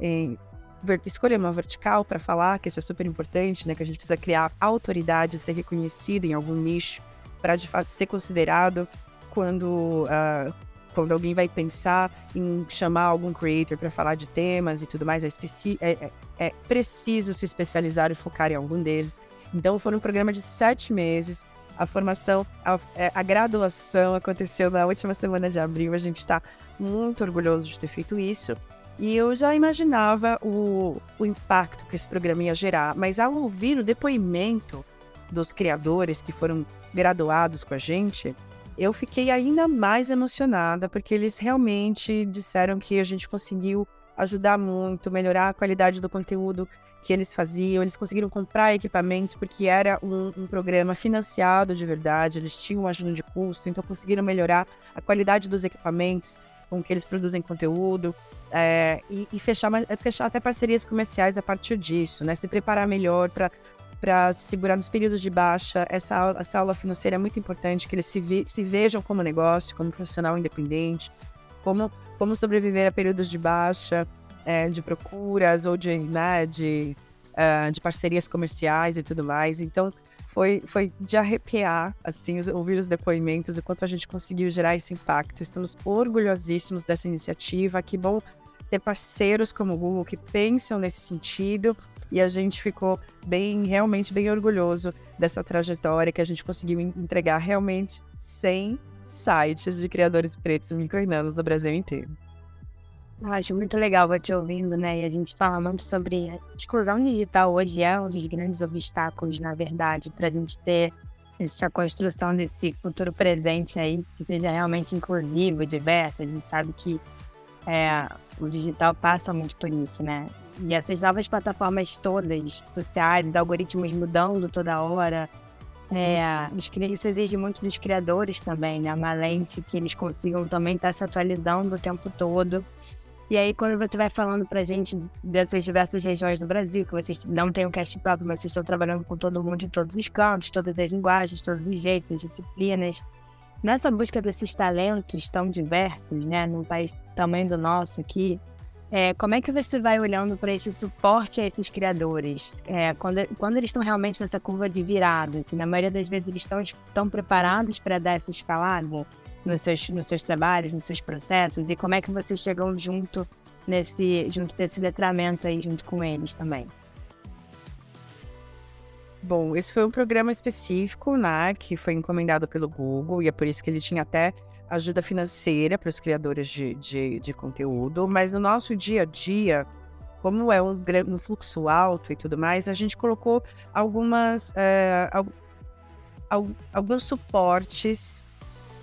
escolher uma vertical para falar, que isso é super importante, né? Que a gente precisa criar autoridade, ser reconhecido em algum nicho para de fato ser considerado quando, uh, quando alguém vai pensar em chamar algum creator para falar de temas e tudo mais. É, é, é, é preciso se especializar e focar em algum deles. Então, foi um programa de sete meses. A formação, a, é, a, graduação aconteceu na última semana de abril. A gente está muito orgulhoso de ter feito isso. E eu já imaginava o, o impacto que esse programa ia gerar, mas ao ouvir o depoimento dos criadores que foram graduados com a gente, eu fiquei ainda mais emocionada, porque eles realmente disseram que a gente conseguiu ajudar muito, melhorar a qualidade do conteúdo que eles faziam. Eles conseguiram comprar equipamentos, porque era um, um programa financiado de verdade, eles tinham ajuda de custo, então conseguiram melhorar a qualidade dos equipamentos com que eles produzem conteúdo é, e, e, fechar, fechar até parcerias comerciais a partir disso, né? Se preparar melhor para para segurar nos períodos de baixa. Essa aula, essa aula financeira é muito importante, que eles se, vi, se vejam como negócio, como profissional independente, como, como sobreviver a períodos de baixa, é, de procuras ou de, né, de, uh, de parcerias comerciais e tudo mais. Então, foi, foi de arrepiar, assim, ouvir os depoimentos, o quanto a gente conseguiu gerar esse impacto. Estamos orgulhosíssimos dessa iniciativa. Que bom ter parceiros como o Google que pensam nesse sentido. E a gente ficou bem, realmente bem orgulhoso dessa trajetória que a gente conseguiu entregar realmente 100 sites de criadores pretos microinanos no Brasil inteiro. Acho muito legal eu te ouvindo, né? E a gente fala muito sobre a exclusão digital hoje é um dos grandes obstáculos, na verdade, para a gente ter essa construção desse futuro presente aí, que seja realmente inclusivo, diverso. A gente sabe que é, o digital passa muito por isso, né? E essas novas plataformas todas, sociais, algoritmos mudando toda hora, é, isso exige muito dos criadores também, né? Uma lente que eles consigam também estar se atualizando o tempo todo. E aí, quando você vai falando pra gente dessas diversas regiões do Brasil, que vocês não têm um cast próprio, mas vocês estão trabalhando com todo mundo de todos os cantos, todas as linguagens, todos os jeitos, as disciplinas. Nessa busca desses talentos tão diversos, né, num país tamanho do nosso aqui, é, como é que você vai olhando para esse suporte a esses criadores? É, quando, quando eles estão realmente nessa curva de virada, assim, na maioria das vezes eles estão, estão preparados para dar essa escalada? Nos seus, nos seus trabalhos, nos seus processos, e como é que vocês chegam junto nesse junto desse letramento aí junto com eles também? Bom, esse foi um programa específico, né, que foi encomendado pelo Google e é por isso que ele tinha até ajuda financeira para os criadores de, de, de, conteúdo, mas no nosso dia a dia, como é um, um fluxo alto e tudo mais, a gente colocou algumas é, alguns suportes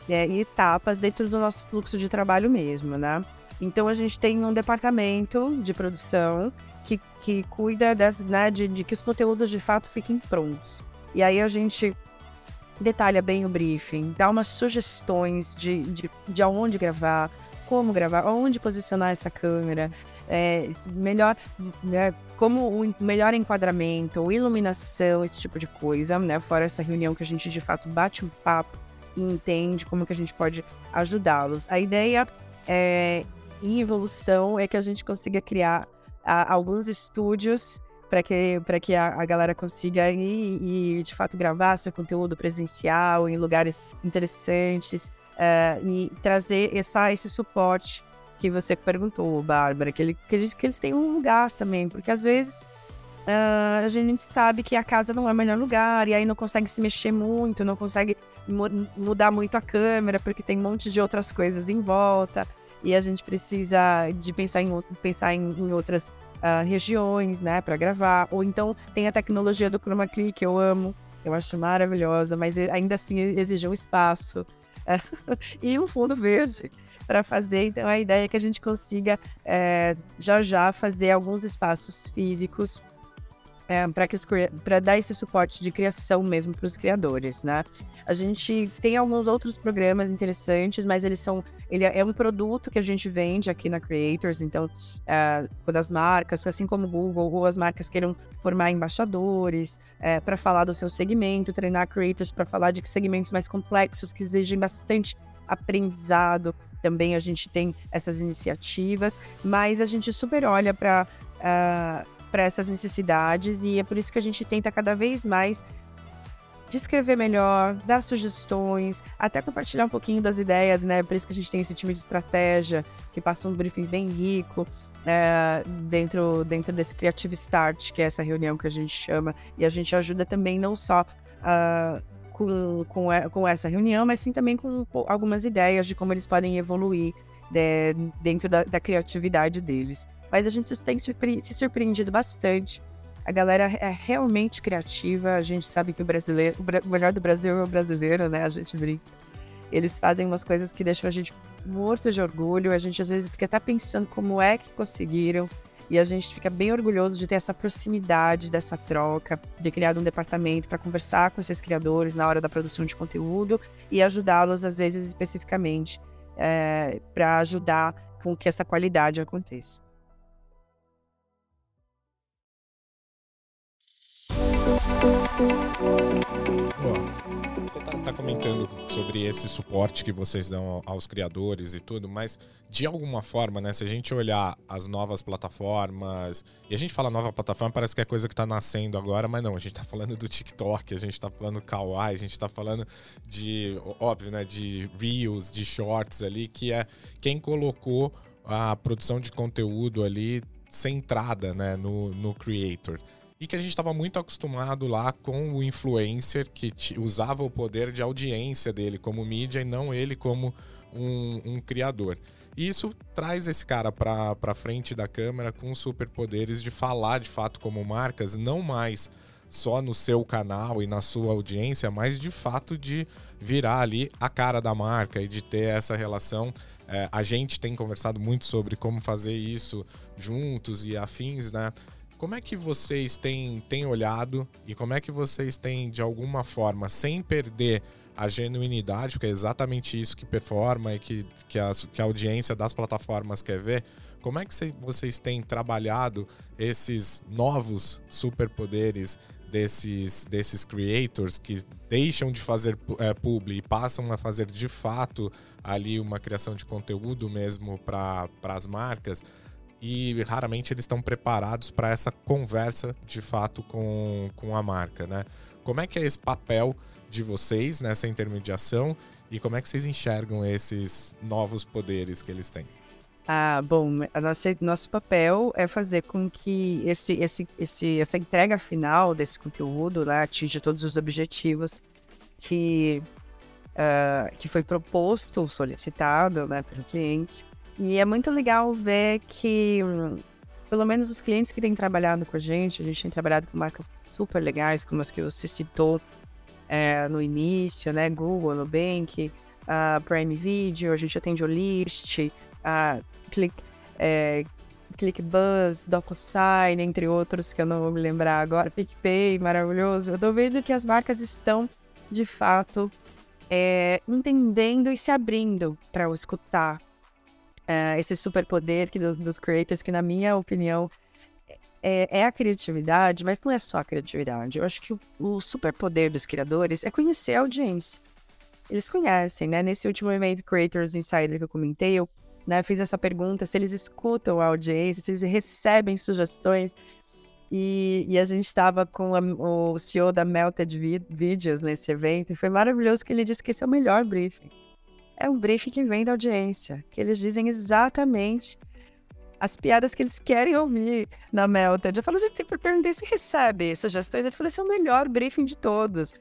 é, e etapas dentro do nosso fluxo de trabalho mesmo, né? Então a gente tem um departamento de produção que, que cuida dessa, né, de, de que os conteúdos de fato fiquem prontos. E aí a gente detalha bem o briefing, dá umas sugestões de, de, de aonde gravar, como gravar, aonde posicionar essa câmera, é, melhor, né, como o melhor enquadramento, iluminação, esse tipo de coisa, né? Fora essa reunião que a gente de fato bate um papo e entende como que a gente pode ajudá-los. A ideia é, em evolução é que a gente consiga criar a, alguns estúdios para que, que a, a, galera consiga ir e, de fato, gravar seu conteúdo presencial em lugares interessantes uh, e trazer essa, esse suporte que você perguntou, Bárbara, que, ele, que, eles, que eles têm um lugar também, porque às vezes uh, a gente sabe que a casa não é o melhor lugar e aí não consegue se mexer muito, não consegue mudar muito a câmera, porque tem um monte de outras coisas em volta e a gente precisa de pensar em, pensar em, em outras uh, regiões, né, para gravar. Ou então tem a tecnologia do chroma key que eu amo, eu acho maravilhosa, mas ainda assim exige um espaço <laughs> e um fundo verde para fazer. Então a ideia é que a gente consiga é, já já fazer alguns espaços físicos é, para dar esse suporte de criação mesmo para os criadores, né? A gente tem alguns outros programas interessantes, mas eles são, ele é um produto que a gente vende aqui na Creators, então é, quando as marcas, assim como o Google ou as marcas queiram formar embaixadores é, para falar do seu segmento, treinar creators para falar de segmentos mais complexos que exigem bastante aprendizado, também a gente tem essas iniciativas, mas a gente super olha para uh, para essas necessidades e é por isso que a gente tenta cada vez mais descrever melhor, dar sugestões, até compartilhar um pouquinho das ideias, né? Por isso que a gente tem esse time de estratégia que passa um briefing bem rico é, dentro, dentro desse Creative Start, que é essa reunião que a gente chama, e a gente ajuda também não só uh, com, com, com essa reunião, mas sim também com algumas ideias de como eles podem evoluir de, né, dentro da, da criatividade deles. Mas a gente tem se surpreendido bastante. A galera é realmente criativa. A gente sabe que o brasileiro, o melhor do Brasil é o brasileiro, né? A gente brinca. Eles fazem umas coisas que deixam a gente morto de orgulho. A gente às vezes fica até pensando como é que conseguiram. E a gente fica bem orgulhoso de ter essa proximidade dessa troca, de criar um departamento para conversar com esses criadores na hora da produção de conteúdo e ajudá-los, às vezes, especificamente, é, eh, para ajudar com que essa qualidade aconteça. Você está tá comentando sobre esse suporte que vocês dão aos criadores e tudo, mas de alguma forma, né, se a gente olhar as novas plataformas, e a gente fala nova plataforma, parece que é coisa que está nascendo agora, mas não, a gente está falando do TikTok, a gente está falando do Kawaii, a gente está falando de, óbvio, né, de Reels, de Shorts ali, que é quem colocou a produção de conteúdo ali centrada, né, no, no creator e que a gente estava muito acostumado lá com o influencer que usava o poder de audiência dele como mídia e não ele como um, um criador. E isso traz esse cara para frente da câmera com superpoderes de falar de fato como marcas, não mais só no seu canal e na sua audiência, mas de fato de virar ali a cara da marca e de ter essa relação. É, a gente tem conversado muito sobre como fazer isso juntos e afins, né? Como é que vocês têm, têm olhado e como é que vocês têm, de alguma forma, sem perder a genuinidade, porque é exatamente isso que performa e que, que, a, que a audiência das plataformas quer ver, como é que vocês têm trabalhado esses novos superpoderes desses, desses creators que deixam de fazer é, publi e passam a fazer de fato ali uma criação de conteúdo mesmo para as marcas? E raramente eles estão preparados para essa conversa de fato com, com a marca, né? Como é que é esse papel de vocês nessa intermediação E como é que vocês enxergam esses novos poderes que eles têm? Ah, bom, nossa, nosso papel é fazer com que esse, esse, esse, essa entrega final desse conteúdo né, atinja todos os objetivos que, uh, que foi proposto, solicitado né, pelo cliente. E é muito legal ver que, pelo menos os clientes que têm trabalhado com a gente, a gente tem trabalhado com marcas super legais, como as que você citou é, no início, né? Google, Nubank, uh, Prime Video, a gente atende o List, uh, Click, é, ClickBuzz, DocuSign, entre outros que eu não vou me lembrar agora, PicPay, maravilhoso. Eu tô vendo que as marcas estão, de fato, é, entendendo e se abrindo para escutar é, esse superpoder que, do, dos creators, que na minha opinião é, é, a criatividade, mas não é só a criatividade. Eu acho que o, o superpoder dos criadores é conhecer a audiência. Eles conhecem, né? Nesse último evento Creators Insider que eu comentei, eu né, fiz essa pergunta se eles escutam a audiência, se eles recebem sugestões. E, e a gente estava com a, o CEO da Melted Videos nesse evento, e foi maravilhoso que ele disse que esse é o melhor briefing. É um briefing que vem da audiência, que eles dizem exatamente as piadas que eles querem ouvir na Melted. Eu falo, gente, sempre perguntei se recebe sugestões. Ele falou, esse é o melhor briefing de todos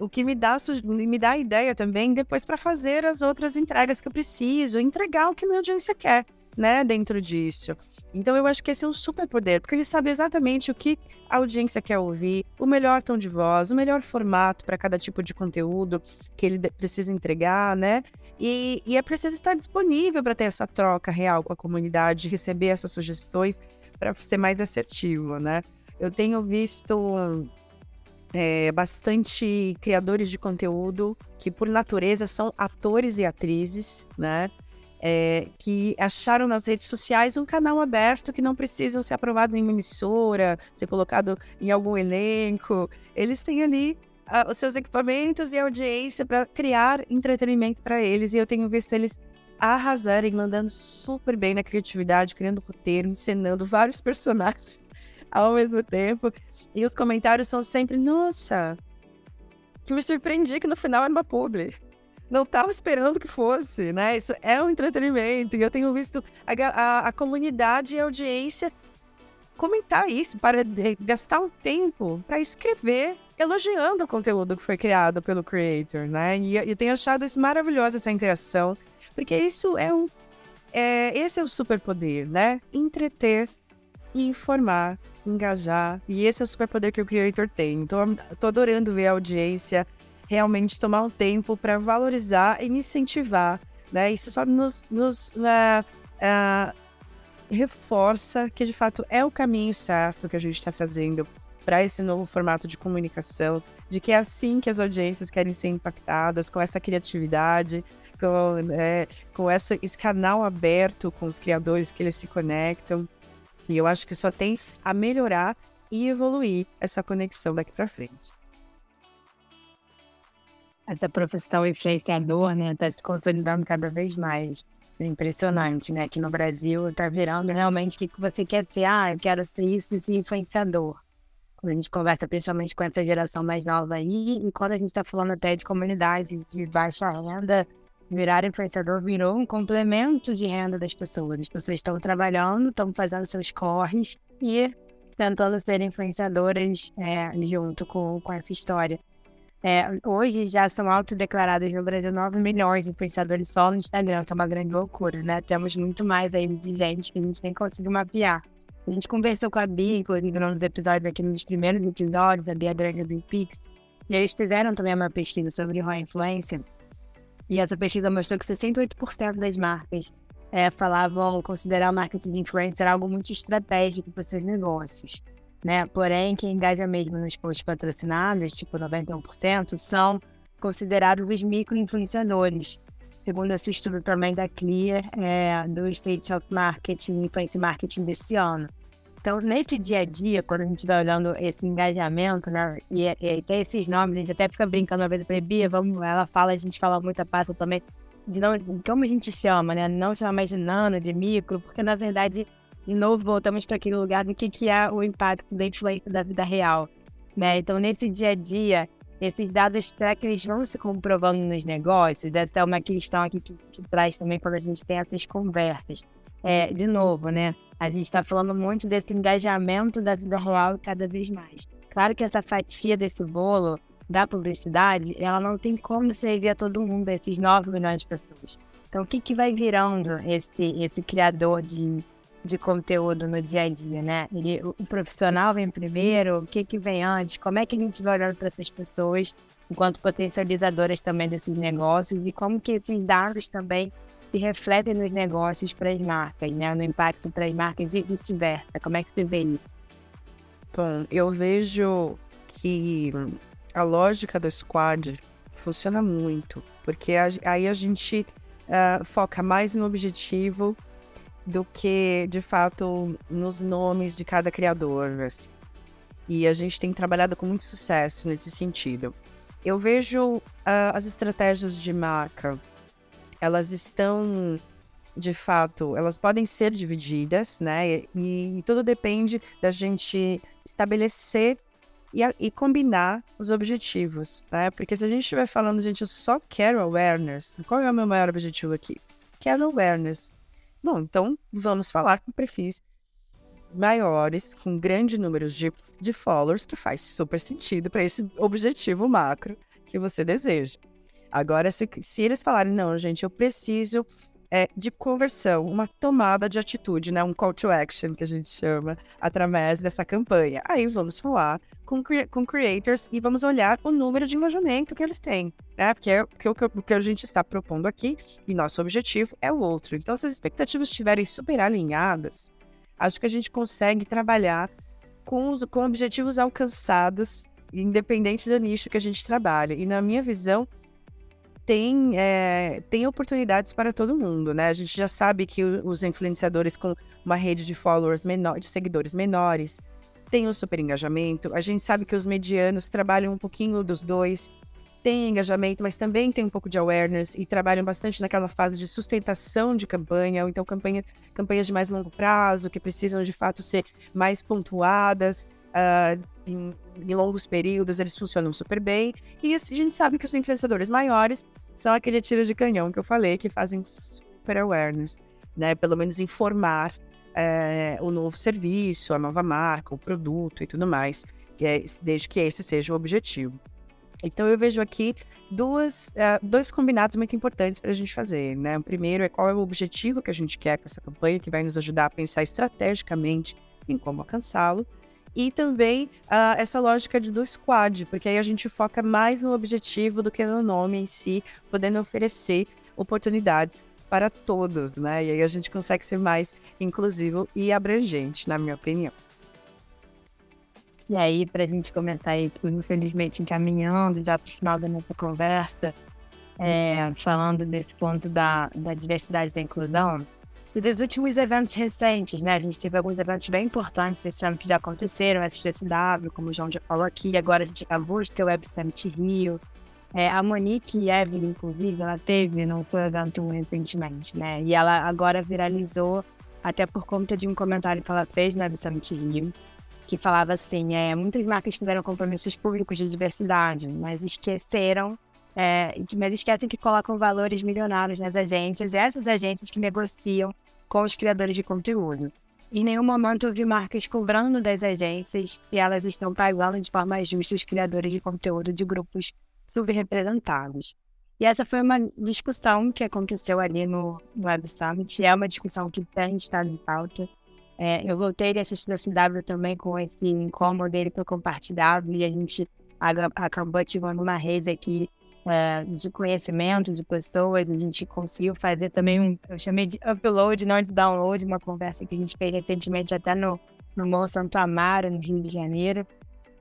o que me dá, me dá ideia também depois para fazer as outras entregas que eu preciso, entregar o que minha audiência quer, né, dentro disso. Então eu acho que esse é um super poder, porque ele sabe exatamente o que a audiência quer ouvir, o melhor tom de voz, o melhor formato para cada tipo de conteúdo que ele precisa entregar, né? E, e é preciso estar disponível para ter essa troca real com a comunidade, receber essas sugestões para ser mais assertivo, né? Eu tenho visto é, bastante criadores de conteúdo que, por natureza, são atores e atrizes, né? É, que acharam nas redes sociais um canal aberto que não precisam ser aprovados em uma emissora, ser colocado em algum elenco. Eles têm ali uh, os seus equipamentos e audiência para criar entretenimento para eles. E eu tenho visto eles arrasarem, mandando super bem na criatividade, criando roteiro, encenando vários <laughs> personagens ao mesmo tempo. E os comentários são sempre, nossa, que me surpreendi que no final era uma publi. Não estava esperando que fosse, né? Isso é um entretenimento. E eu tenho visto a, a, a comunidade e a audiência comentar isso, para gastar um tempo para escrever elogiando o conteúdo que foi criado pelo creator, né? E tenho achado isso maravilhoso, essa interação, porque isso é um. É, esse é o superpoder, né? Entreter informar, engajar. E esse é o superpoder que o creator tem. Então, tô adorando ver a audiência realmente tomar um tempo para valorizar e incentivar. Né? Isso só nos, nos uh, reforça que de fato é o caminho certo que a gente está fazendo para esse novo formato de comunicação, de que é assim que as audiências querem ser impactadas, com essa criatividade, com, é, com essa, esse canal aberto com os criadores que eles se conectam. E eu acho que só tem a melhorar e evoluir essa conexão daqui para frente. Essa profissão influenciador, né, tá se consolidando cada vez mais. É impressionante, né? Aqui no Brasil tá virando realmente o que você quer ser. Ah, eu quero ser isso, esse influenciador. Quando a gente conversa principalmente com essa geração mais nova aí, e quando a gente está falando até de comunidades de baixa renda, virar influenciador virou um complemento de renda das pessoas. As pessoas estão trabalhando, estão fazendo seus corres e tentando ser influenciadoras é, junto com, com essa história. É, hoje já são autodeclarados no Brasil 9 milhões de influenciadores só no Instagram, que é uma grande loucura, né? Temos muito mais aí de gente que a gente nem conseguiu mapear. A gente conversou com a Bia, inclusive, nos episódios aqui, nos primeiros episódios, a Bia Grande do Pix, e eles fizeram também uma pesquisa sobre ROI Influencer, e essa pesquisa mostrou que 68% das marcas é, falavam considerar o marketing de influencer algo muito estratégico para seus negócios. Né? Porém, quem engaja mesmo nos posts patrocinados, tipo 91%, são considerados os micro-influenciadores. Segundo esse estudo também da Clear, é, do State of Marketing Influence Marketing desse ano. Então, nesse dia a dia, quando a gente vai olhando esse engajamento, né, e, e até esses nomes, a gente até fica brincando uma vez, eu falei, Bia, vamos, ela fala, a gente fala muito a passa também, de não, como a gente chama, né, não chama mais de nano, de micro, porque na verdade, de novo, voltamos para aquele lugar do que, que é o impacto da influência da vida real, né, então nesse dia a dia, esses dados, será que eles vão se comprovando nos negócios? Essa é uma questão aqui que, que traz também quando a gente tem essas conversas. É, de novo, né? A gente está falando muito desse engajamento da vida real cada vez mais. Claro que essa fatia desse bolo da publicidade, ela não tem como servir a todo mundo, esses 9 milhões de pessoas. Então, o que, que vai virando esse, esse criador de, de conteúdo no dia a dia, né? Ele, o profissional vem primeiro, o que, que vem antes, como é que a gente vai olhando para essas pessoas enquanto potencializadoras também desses negócios e como que esses dados também se refletem nos negócios para as marcas, né? No impacto para as marcas e vice-versa. Como é que você vê isso? Bom, eu vejo que a lógica do squad funciona muito, porque aí a gente uh, foca mais no objetivo do que, de fato, nos nomes de cada criador. Assim. E a gente tem trabalhado com muito sucesso nesse sentido. Eu vejo uh, as estratégias de marca, elas estão, de fato, elas podem ser divididas, né? E, e tudo depende da gente estabelecer e, e, combinar os objetivos, né? Porque se a gente estiver falando, gente, eu só quero awareness, qual é o meu maior objetivo aqui? Quero awareness. Bom, então vamos falar com perfis maiores, com grande número de, de followers, que faz super sentido para esse objetivo macro que você deseja. Agora, se, se eles falarem, não, gente, eu preciso é, de conversão, uma tomada de atitude, né? Um call to action que a gente chama através dessa campanha. Aí vamos falar com, com creators e vamos olhar o número de engajamento que eles têm, né? Porque, é, o, o que a gente está propondo aqui e nosso objetivo é o outro. Então, se as expectativas estiverem super alinhadas, acho que a gente consegue trabalhar com, os, com objetivos alcançados, independente do nicho que a gente trabalha. E na minha visão, tem, é, tem oportunidades para todo mundo, né? A gente já sabe que os influenciadores com uma rede de followers menores, de seguidores menores, têm um super engajamento. A gente sabe que os medianos trabalham um pouquinho dos dois, têm engajamento, mas também tem um pouco de awareness e trabalham bastante naquela fase de sustentação de campanha, ou então campanha, campanhas de mais longo prazo, que precisam de fato ser mais pontuadas. Uh, em, em, longos períodos, eles funcionam super bem. E a gente sabe que os influenciadores maiores são aquele tiro de canhão que eu falei, que fazem super awareness, né? Pelo menos informar é, o novo serviço, a nova marca, o produto e tudo mais, é, desde que esse seja o objetivo. Então eu vejo aqui duas, uh, dois combinados muito importantes para a gente fazer, né? O primeiro é qual é o objetivo que a gente quer com essa campanha, que vai nos ajudar a pensar estrategicamente em como alcançá-lo e também uh, essa lógica de, do squad, porque aí a gente foca mais no objetivo do que no nome em si, podendo oferecer oportunidades para todos, né? E aí a gente consegue ser mais inclusivo e abrangente, na minha opinião. E aí, para a gente comentar aí, infelizmente encaminhando já para o final da nossa conversa, é, falando desse ponto da, da diversidade e da inclusão, e dos últimos eventos recentes, né? A gente teve alguns eventos bem importantes esse ano que já aconteceram, SGSW, como o João já falou aqui, agora a gente acabou de ter o Web Summit Rio. É, a Monique e Evelyn, inclusive, ela teve no seu evento recentemente, né? E ela agora viralizou, até por conta de um comentário que ela fez no Web Summit Rio, que falava assim, é, muitas marcas tiveram compromissos públicos de diversidade, mas esqueceram é, mas esquecem que colocam valores milionários nas agências, essas agências que negociam com os criadores de conteúdo. Em nenhum momento eu vi marcas cobrando das agências se elas estão pagando de forma justa os criadores de conteúdo de grupos subrepresentados. E essa foi uma discussão que aconteceu ali no, no Web Summit, é uma discussão que tem estado em pauta. É, eu voltei a assistir a CW também com esse incômodo dele foi compartilhado e a gente acabou ativando uma rede aqui é, de conhecimento de pessoas. A gente conseguiu fazer também um, eu chamei de upload, não de download, uma conversa que a gente fez recentemente até no, no Morro Santo Amaro, no Rio de Janeiro,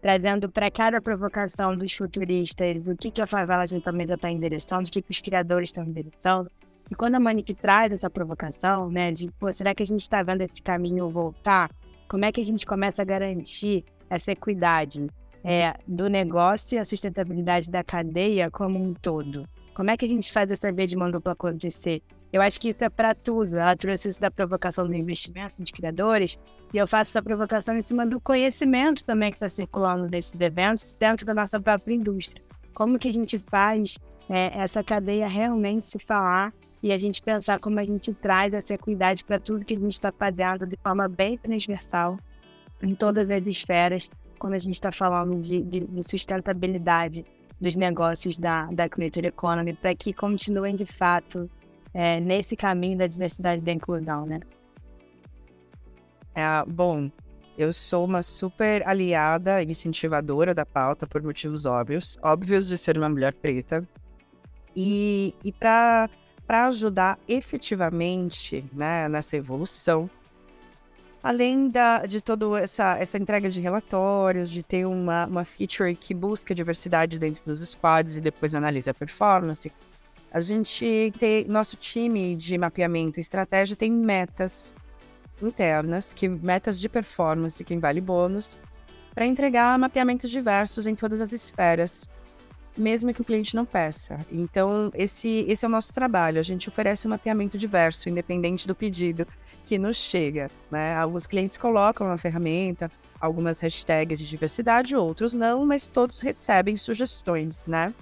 trazendo para cada provocação dos futuristas o que, que a favela de Tamesa está endereçando, o que, que os criadores estão endereçando. E quando a Monique traz essa provocação, né, de, pô, será que a gente está vendo esse caminho voltar? Como é que a gente começa a garantir essa equidade? É, do negócio e a sustentabilidade da cadeia como um todo. Como é que a gente faz essa via de mão dupla acontecer? Eu acho que isso é para tudo. Ela trouxe isso da provocação do investimento de criadores, e eu faço essa provocação em cima do conhecimento também que está circulando desses eventos dentro da nossa própria indústria. como que a gente faz é, essa cadeia realmente se falar e a gente pensar como a gente traz essa equidade para tudo que a gente está fazendo de forma bem transversal, em todas as esferas, quando a gente está falando de, de, de, sustentabilidade dos negócios da, da Creator Economy, para que continuem de fato é, nesse caminho da diversidade e da inclusão, né? É, bom, eu sou uma super aliada e incentivadora da pauta por motivos óbvios, óbvios de ser uma mulher preta. E, e para ajudar efetivamente né, nessa evolução, além da, de toda essa, essa entrega de relatórios, de ter uma, uma feature que busca diversidade dentro dos squads e depois analisa a performance, a gente tem, nosso time de mapeamento e estratégia tem metas internas, que metas de performance, que vale bônus, para entregar mapeamentos diversos em todas as esferas, mesmo que o cliente não peça. Então, esse, esse é o nosso trabalho. A gente oferece um mapeamento diverso, independente do pedido que nos chega. Né? Alguns clientes colocam na ferramenta algumas hashtags de diversidade, outros não, mas todos recebem sugestões, né?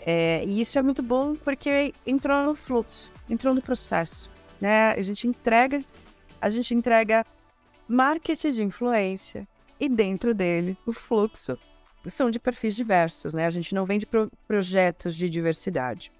É, e isso é muito bom porque entrou no fluxo, entrou no processo, né? A gente entrega, a gente entrega marketing de influência e dentro dele o fluxo são de perfis diversos, né? A gente não vende pro projetos de diversidade.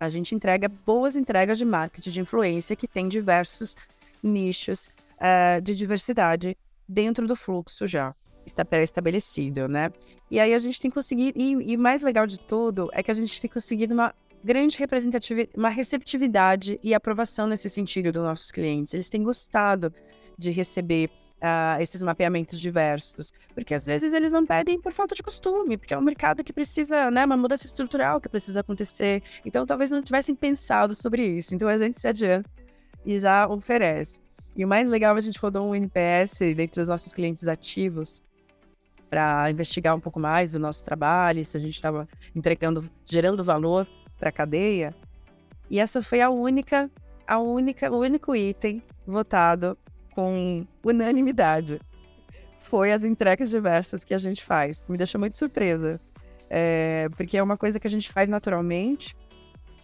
A gente entrega boas entregas de marketing de influência que tem diversos nichos uh, de diversidade dentro do fluxo já está pré-estabelecido, né? E aí a gente tem conseguido, e, e mais legal de tudo é que a gente tem conseguido uma grande representatividade, uma receptividade e aprovação nesse sentido dos nossos clientes. Eles têm gostado de receber uh, esses mapeamentos diversos, porque às vezes eles não pedem por falta de costume, porque é um mercado que precisa, né, uma mudança estrutural que precisa acontecer. Então talvez não tivessem pensado sobre isso. Então a gente se adianta e já oferece. E o mais legal, a gente rodou um NPS dentro dos nossos clientes ativos para investigar um pouco mais do nosso trabalho, se a gente estava entregando, gerando valor para a cadeia. E essa foi a única, a única, o único item votado com unanimidade. Foi as entregas diversas que a gente faz. Me deixou muito surpresa, é, porque é uma coisa que a gente faz naturalmente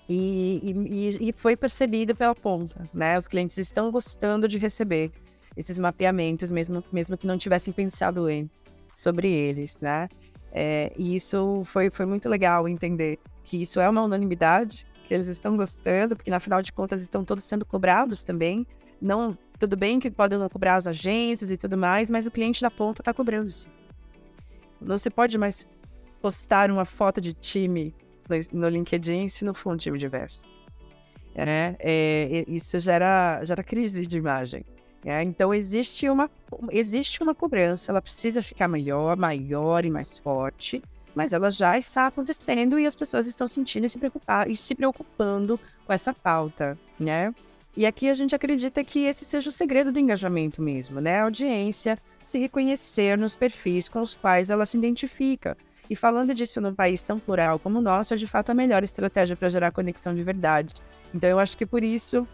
e, e, e foi percebido pela ponta, né? Os clientes estão gostando de receber esses mapeamentos, mesmo, mesmo que não tivessem pensado antes sobre eles, né? É, e isso foi, foi muito legal entender que isso é uma unanimidade, que eles estão gostando, porque na final de contas estão todos sendo cobrados também. Não, tudo bem que podem não cobrar as agências e tudo mais, mas o cliente da ponta está cobrando sim. Não se pode mais postar uma foto de time no LinkedIn se não for um time diverso. É, é, isso gera, gera crise de imagem. É, então existe uma, existe uma cobrança, ela precisa ficar melhor, maior e mais forte, mas ela já está acontecendo e as pessoas estão sentindo e se, preocupar, e se preocupando com essa pauta, né? E aqui a gente acredita que esse seja o segredo do engajamento mesmo, né? A audiência se reconhecer nos perfis com os quais ela se identifica. E falando disso num país tão plural como o nosso, é de fato a melhor estratégia para gerar conexão de verdade. Então eu acho que por isso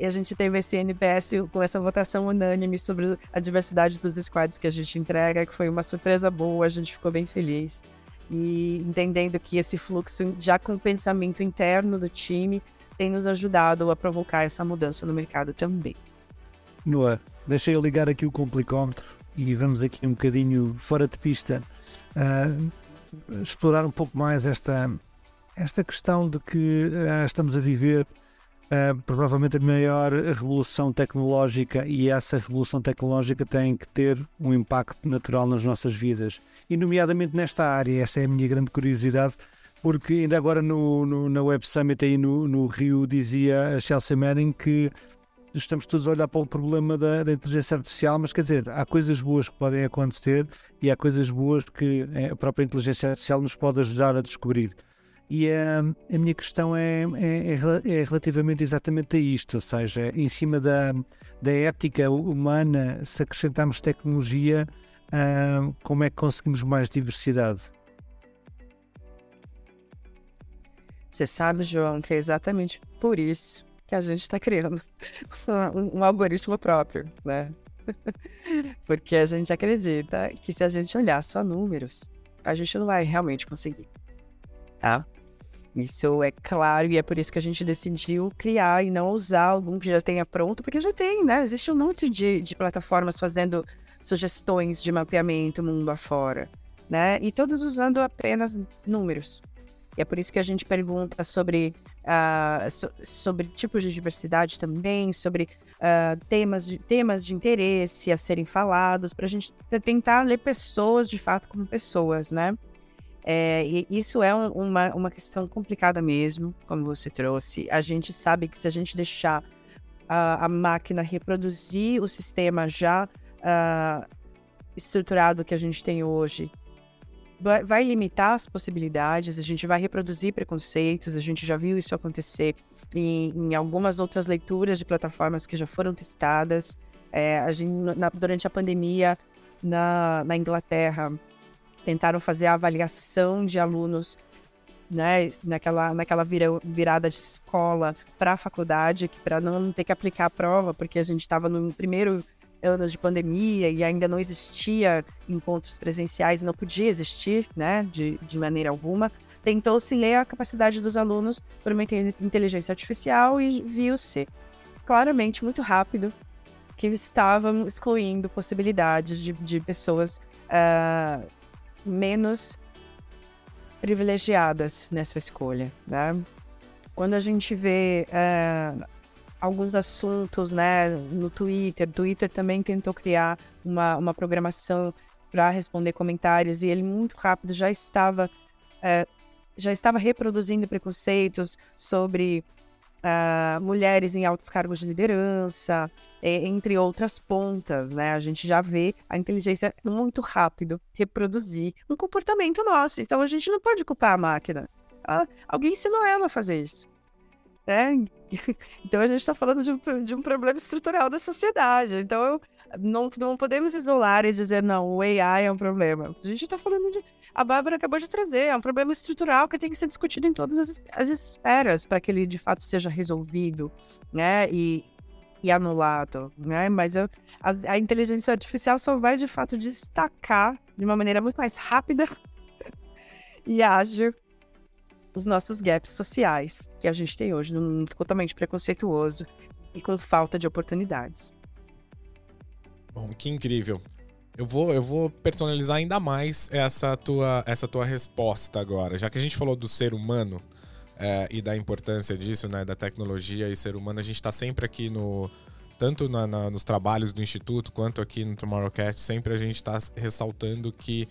a gente teve esse NPS com essa votação unânime sobre a diversidade dos squads que a gente entrega, que foi uma surpresa boa, a gente ficou bem feliz. E entendendo que esse fluxo, já com o pensamento interno do time, tem nos ajudado a provocar essa mudança no mercado também. Noah, deixa eu ligar aqui o complicómetro e vamos aqui um bocadinho fora de pista uh, explorar um pouco mais esta, esta questão de que uh, estamos a viver uh, provavelmente a maior revolução tecnológica e essa revolução tecnológica tem que ter um impacto natural nas nossas vidas. E nomeadamente nesta área, esta é a minha grande curiosidade, porque ainda agora no, no, na Web Summit aí no, no Rio dizia a Chelsea Manning que estamos todos a olhar para o problema da, da, inteligência artificial, mas quer dizer, há coisas boas que podem acontecer e há coisas boas que a própria inteligência artificial nos pode ajudar a descobrir. E a, a minha questão é, é, é, relativamente exatamente a isto, ou seja, em cima da, da ética humana, se acrescentarmos tecnologia, uh, como é que conseguimos mais diversidade? Você sabe, João, que é exatamente por isso que a gente está criando <laughs> um, algoritmo próprio, né? <laughs> Porque a gente acredita que se a gente olhar só números, a gente não vai realmente conseguir. tá? Isso é claro e é por isso que a gente decidiu criar e não usar algum que já tenha pronto, porque já tem, né? Existe um monte de, de plataformas fazendo sugestões de mapeamento mundo afora, né? E todas usando apenas números. E é por isso que a gente pergunta sobre, uh, so, sobre tipos de diversidade também, sobre uh, temas, de, temas de interesse a serem falados, para a gente tentar ler pessoas de fato como pessoas, né? É, e isso é um, uma, uma questão complicada mesmo, como você trouxe. A gente sabe que se a gente deixar a, a máquina reproduzir o sistema já uh, estruturado que a gente tem hoje, vai, limitar as possibilidades, a gente vai reproduzir preconceitos, a gente já viu isso acontecer em, em algumas outras leituras de plataformas que já foram testadas. É, a gente, na, durante a pandemia, na, na Inglaterra, tentaram fazer a avaliação de alunos né, naquela, naquela vira, virada de escola para a faculdade, para não ter que aplicar a prova, porque a gente estava no primeiro ano de pandemia e ainda não existia encontros presenciais, não podia existir, né, de, de maneira alguma. Tentou-se ler a capacidade dos alunos por uma inteligência artificial e viu-se claramente muito rápido que estavam excluindo possibilidades de, de pessoas uh, menos privilegiadas nessa escolha, né? Quando a gente vê é, alguns assuntos, né, no Twitter, o Twitter também tentou criar uma, uma programação para responder comentários e ele muito rápido já estava é, já estava reproduzindo preconceitos sobre uh, mulheres em altos cargos de liderança, entre outras pontas, né? A gente já vê a inteligência muito rápido reproduzir um comportamento nosso. Então a gente não pode culpar a máquina. Ah, alguém ensinou ela a fazer isso. Né? <laughs> Então a gente está falando de um, de um problema estrutural da sociedade. Então eu, não, não podemos isolar e dizer, não, o AI é um problema. A gente está falando de. A Bárbara acabou de trazer, é um problema estrutural que tem que ser discutido em todas as, as esferas para que ele de fato seja resolvido, né? E, e anulado, né? Mas eu, a, a inteligência artificial só vai de fato destacar de uma maneira muito mais rápida <laughs> e ágil os nossos gaps sociais que a gente tem hoje num mundo totalmente preconceituoso e com falta de oportunidades. Bom, que incrível. Eu vou, eu vou personalizar ainda mais essa tua, essa tua resposta agora. Já que a gente falou do ser humano é, e da importância disso, né, da tecnologia e ser humano, a gente está sempre aqui no. Tanto na, na, nos trabalhos do Instituto quanto aqui no Tomorrowcast, sempre a gente está ressaltando que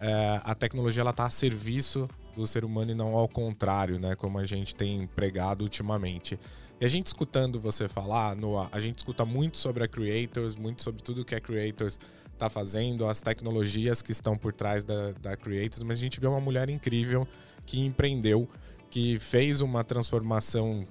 é, a tecnologia está a serviço do ser humano e não ao contrário, né? Como a gente tem pregado ultimamente. E a gente escutando você falar, Noah, a gente escuta muito sobre a Creators, muito sobre tudo que a Creators está fazendo, as tecnologias que estão por trás da, da Creators, mas a gente vê uma mulher incrível que empreendeu, que fez uma transformação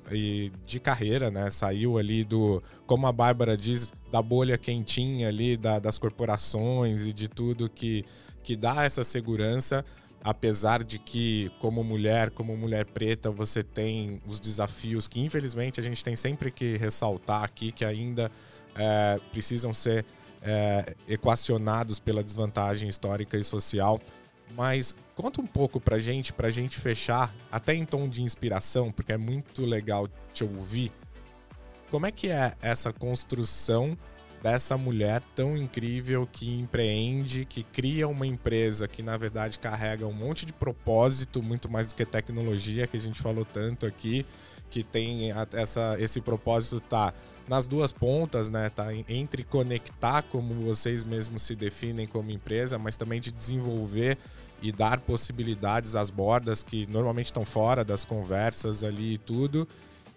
de carreira, né? Saiu ali do, como a Bárbara diz, da bolha quentinha ali da, das corporações e de tudo que, que dá essa segurança apesar de que, como mulher, como mulher preta, você tem os desafios que, infelizmente, a gente tem sempre que ressaltar aqui, que ainda é, precisam ser é, equacionados pela desvantagem histórica e social. Mas conta um pouco pra gente, pra gente fechar, até em tom de inspiração, porque é muito legal te ouvir. Como é que é essa construção dessa mulher tão incrível que empreende, que cria uma empresa que na verdade carrega um monte de propósito, muito mais do que tecnologia que a gente falou tanto aqui, que tem essa, esse propósito tá nas duas pontas, né? Tá entre conectar como vocês mesmos se definem como empresa, mas também de desenvolver e dar possibilidades às bordas que normalmente estão fora das conversas ali e tudo.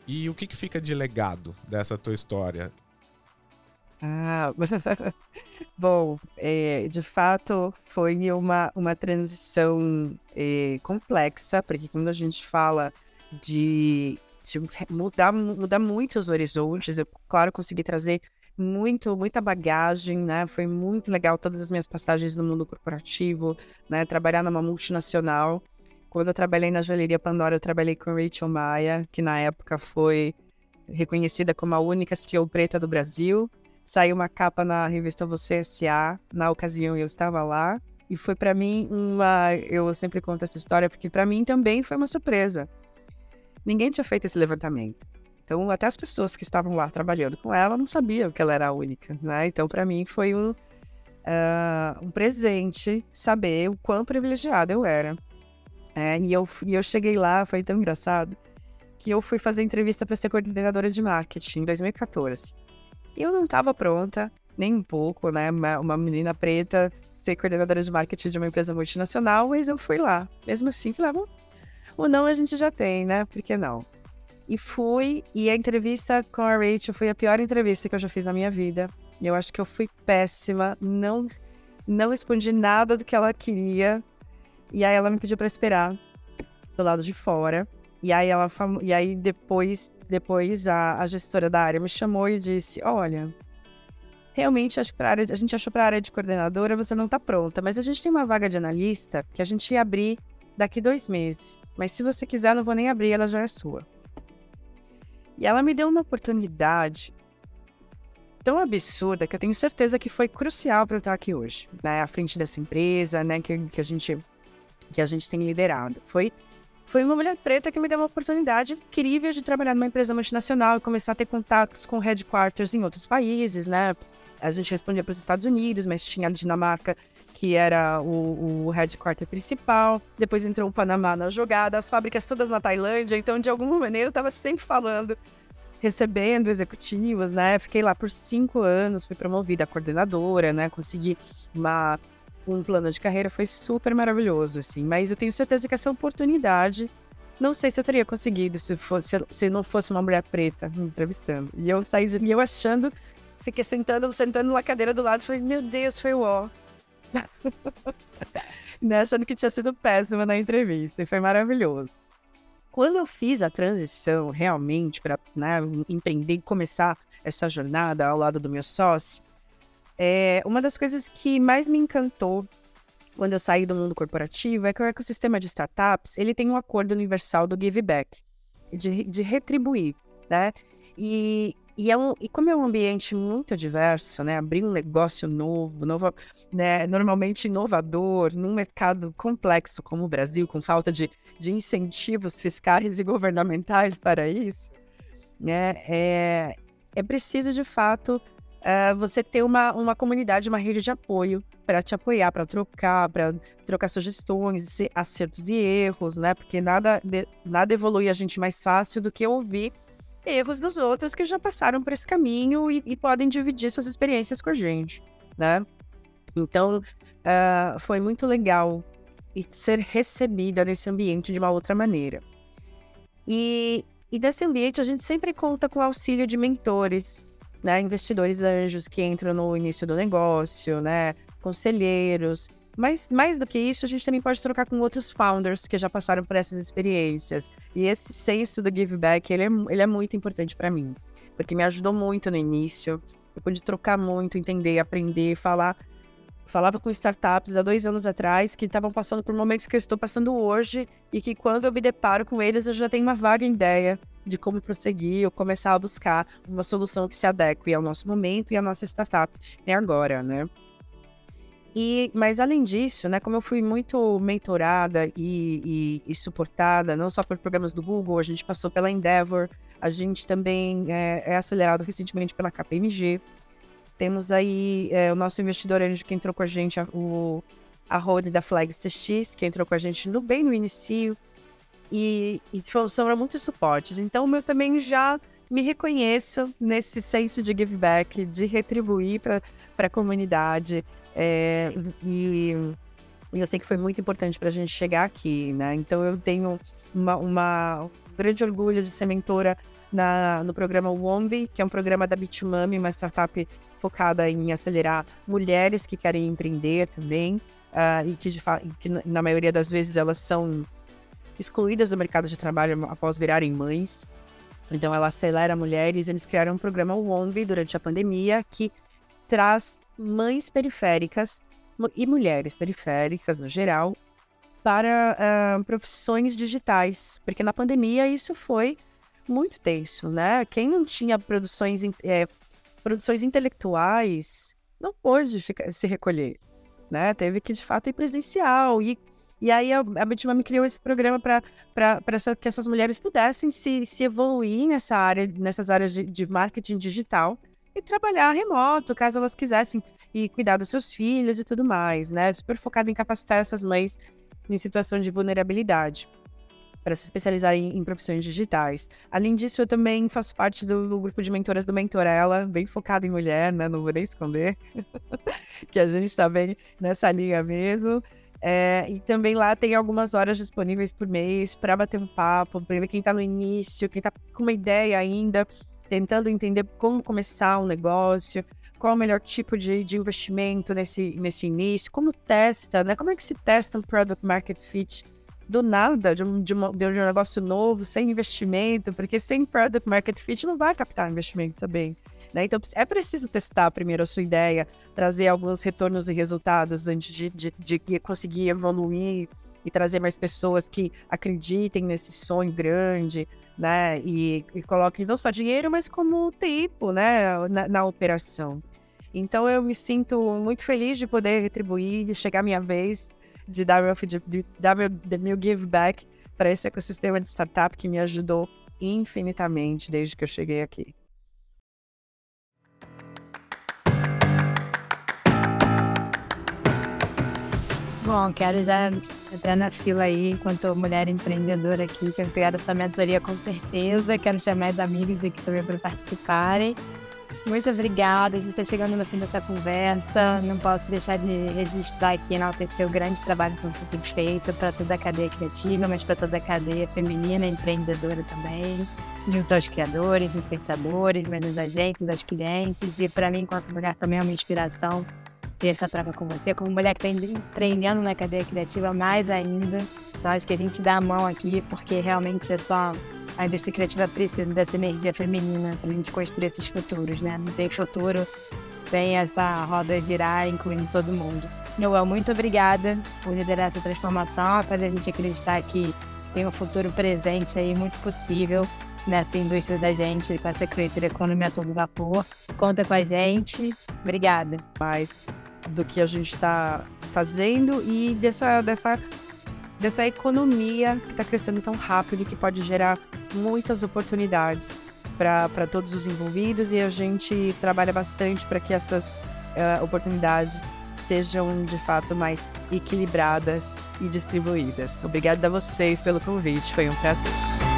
E o que, que fica de legado dessa tua história? Ah, <laughs> bom, é, de fato foi uma, uma transição é, complexa, porque quando a gente fala de, de, mudar, mudar muito os horizontes, eu, claro, consegui trazer muito, muita bagagem, né? Foi muito legal todas as minhas passagens no mundo corporativo, né? Trabalhar numa multinacional. Quando eu trabalhei na joalheria Pandora, eu trabalhei com Rachel Maia, que na época foi reconhecida como a única CEO preta do Brasil, Saiu uma capa na revista Você S.A. Na ocasião eu estava lá. E foi para mim uma. Eu sempre conto essa história porque para mim também foi uma surpresa. Ninguém tinha feito esse levantamento. Então, até as pessoas que estavam lá trabalhando com ela não sabiam que ela era a única, né? Então, para mim, foi um, uh, um presente saber o quão privilegiada eu era. É, e, eu, e eu cheguei lá, foi tão engraçado, que eu fui fazer entrevista para ser coordenadora de marketing em 2014. Eu não estava pronta, nem um pouco, né? Uma, uma, menina preta ser coordenadora de marketing de uma empresa multinacional, mas eu fui lá. Mesmo assim, falei, ah, o não a gente já tem, né? Por que não? E fui, e a entrevista com a Rachel foi a pior entrevista que eu já fiz na minha vida. Eu acho que eu fui péssima, não, não respondi nada do que ela queria. E aí ela me pediu para esperar do lado de fora. E aí ela e aí depois, depois a, a gestora da área me chamou e disse: "Olha, realmente acho que área, a gente achou para a área de coordenadora você não está pronta, mas a gente tem uma vaga de analista que a gente ia abrir daqui dois meses. Mas se você quiser, não vou nem abrir, ela já é sua. E ela me deu uma oportunidade tão absurda que eu tenho certeza que foi crucial para eu estar aqui hoje, né, à frente dessa empresa, né, que, que a gente que a gente tem liderado. Foi foi uma mulher preta que me deu uma oportunidade incrível de trabalhar numa empresa multinacional e começar a ter contatos com headquarters em outros países, né? A gente respondia para os Estados Unidos, mas tinha a Dinamarca, que era o, o headquarter principal. Depois entrou o Panamá na jogada, as fábricas todas na Tailândia. Então, de alguma maneira, eu estava sempre falando recebendo executivos, né? Fiquei lá por cinco anos, fui promovida a coordenadora, né? Consegui uma, um plano de carreira, foi super maravilhoso, assim. Mas eu tenho certeza que essa oportunidade, não sei se eu teria conseguido se, fosse, se não fosse uma mulher preta me entrevistando. E eu saí de mim, eu achando, fiquei sentando, sentando na cadeira do lado, falei, meu Deus, foi o ó. <laughs> né? Achando que tinha sido péssima na entrevista, e foi maravilhoso. Quando eu fiz a transição realmente para né, empreender e começar essa jornada ao lado do meu sócio, é, uma das coisas que mais me encantou quando eu saí do mundo corporativo é que o ecossistema de startups ele tem um acordo universal do give back, de, de retribuir, né? E, e, é um, e como é um ambiente muito diverso, né? Abrir um negócio novo, novo né? normalmente inovador, num mercado complexo como o Brasil, com falta de, de incentivos fiscais e governamentais para isso, né? É, é preciso, de fato, uh, você ter uma, uma comunidade, uma rede de apoio para te apoiar, para trocar, para trocar sugestões, acertos e erros, né? Porque nada, nada evolui a gente mais fácil do que ouvir erros dos outros que já passaram por esse caminho e, e podem dividir suas experiências com a gente, né? Então, uh, foi muito legal e ser recebida nesse ambiente de uma outra maneira. E, e nesse ambiente a gente sempre conta com o auxílio de mentores, né, investidores anjos que entram no início do negócio, né, conselheiros, mas mais do que isso, a gente também pode trocar com outros founders que já passaram por essas experiências. E esse senso do give back, ele é, ele é muito importante para mim, porque me ajudou muito no início. Eu pude trocar muito, entender, aprender, falar. Falava com startups há dois anos atrás que estavam passando por momentos que eu estou passando hoje e que quando eu me deparo com eles, eu já tenho uma vaga ideia de como prosseguir ou começar a buscar uma solução que se adeque ao nosso momento e à nossa startup é agora, né? E, mas além disso, né, como eu fui muito mentorada e, e, e, suportada, não só por programas do Google, a gente passou pela Endeavor, a gente também é, é acelerado recentemente pela KPMG. Temos aí é, o nosso investidor anjo que entrou com a gente, a, o, a da Flag CX, que entrou com a gente no, bem no início. E, e foram muitos suportes. Então, eu também já me reconheço nesse senso de give back, de retribuir para a comunidade. É, e, e, eu sei que foi muito importante para a gente chegar aqui, né? Então eu tenho uma, uma, um grande orgulho de ser mentora na, no programa Wombi, que é um programa da Bitumami, uma startup focada em acelerar mulheres que querem empreender também, uh, e que, de que na maioria das vezes elas são excluídas do mercado de trabalho após virarem mães. Então ela acelera mulheres, eles criaram um programa Wombi durante a pandemia que traz mães periféricas e mulheres periféricas no geral para uh, profissões digitais, porque na pandemia isso foi muito tenso, né? Quem não tinha produções, é, produções intelectuais não pôde ficar, se recolher. né? Teve que, de fato, ir presencial. E, e aí a, a Bitmami criou esse programa para essa, que essas mulheres pudessem se, se evoluir nessa área, nessas áreas de, de marketing digital e trabalhar remoto, caso elas quisessem, e cuidar dos seus filhos e tudo mais, né? Super focado em capacitar essas mães em situação de vulnerabilidade para se especializar em, em, profissões digitais. Além disso, eu também faço parte do, grupo de mentoras do Mentorela, bem focado em mulher, né? Não vou nem esconder <laughs> que a gente está bem nessa linha mesmo. É, e também lá tem algumas horas disponíveis por mês para bater um papo, para quem está no início, quem está com uma ideia ainda, tentando entender como começar um negócio, qual o melhor tipo de, de investimento nesse, nesse início, como testa, né? Como é que se testa um product market fit do nada, de um, de, uma, de um negócio novo, sem investimento, porque sem product market fit não vai captar investimento também. Né? Então é preciso testar primeiro a sua ideia, trazer alguns retornos e resultados antes de, de, de conseguir evoluir e trazer mais pessoas que acreditem nesse sonho grande, né? E, e coloquem não só dinheiro, mas como tempo, né? Na, na, operação. Então eu me sinto muito feliz de poder retribuir, de chegar a minha vez de dar meu, de dar meu, meu give back para esse ecossistema de startup que me ajudou infinitamente desde que eu cheguei aqui. Bom, quero já até na fila aí, enquanto mulher empreendedora aqui, quero essa mentoria com certeza. Quero chamar as amigas aqui também para participarem. Muito obrigada, a gente está chegando no fim dessa conversa. Não posso deixar de registrar aqui enaltecer o grande trabalho que você tem feito para toda a cadeia criativa, mas para toda a cadeia feminina empreendedora também, junto aos criadores, os pensadores, menos agentes, das clientes. E para mim, enquanto mulher, também é uma inspiração ter essa troca com você, como mulher que está empreendendo na cadeia criativa mais ainda. Então, acho que a gente dá a mão aqui, porque realmente é só a indústria criativa precisa dessa energia feminina para a gente construir esses futuros, né? Não tem futuro sem essa roda girar, incluindo todo mundo. Noel, muito obrigada por liderar essa transformação, fazer a gente acreditar que tem um futuro presente aí muito possível nessa indústria da gente, com essa creator economy a todo vapor. Conta com a gente. Obrigada. Mais do que a gente está fazendo e dessa, dessa dessa economia que está crescendo tão rápido e que pode gerar muitas oportunidades para todos os envolvidos e a gente trabalha bastante para que essas uh, oportunidades sejam de fato mais equilibradas e distribuídas. Obrigada a vocês pelo convite, foi um prazer.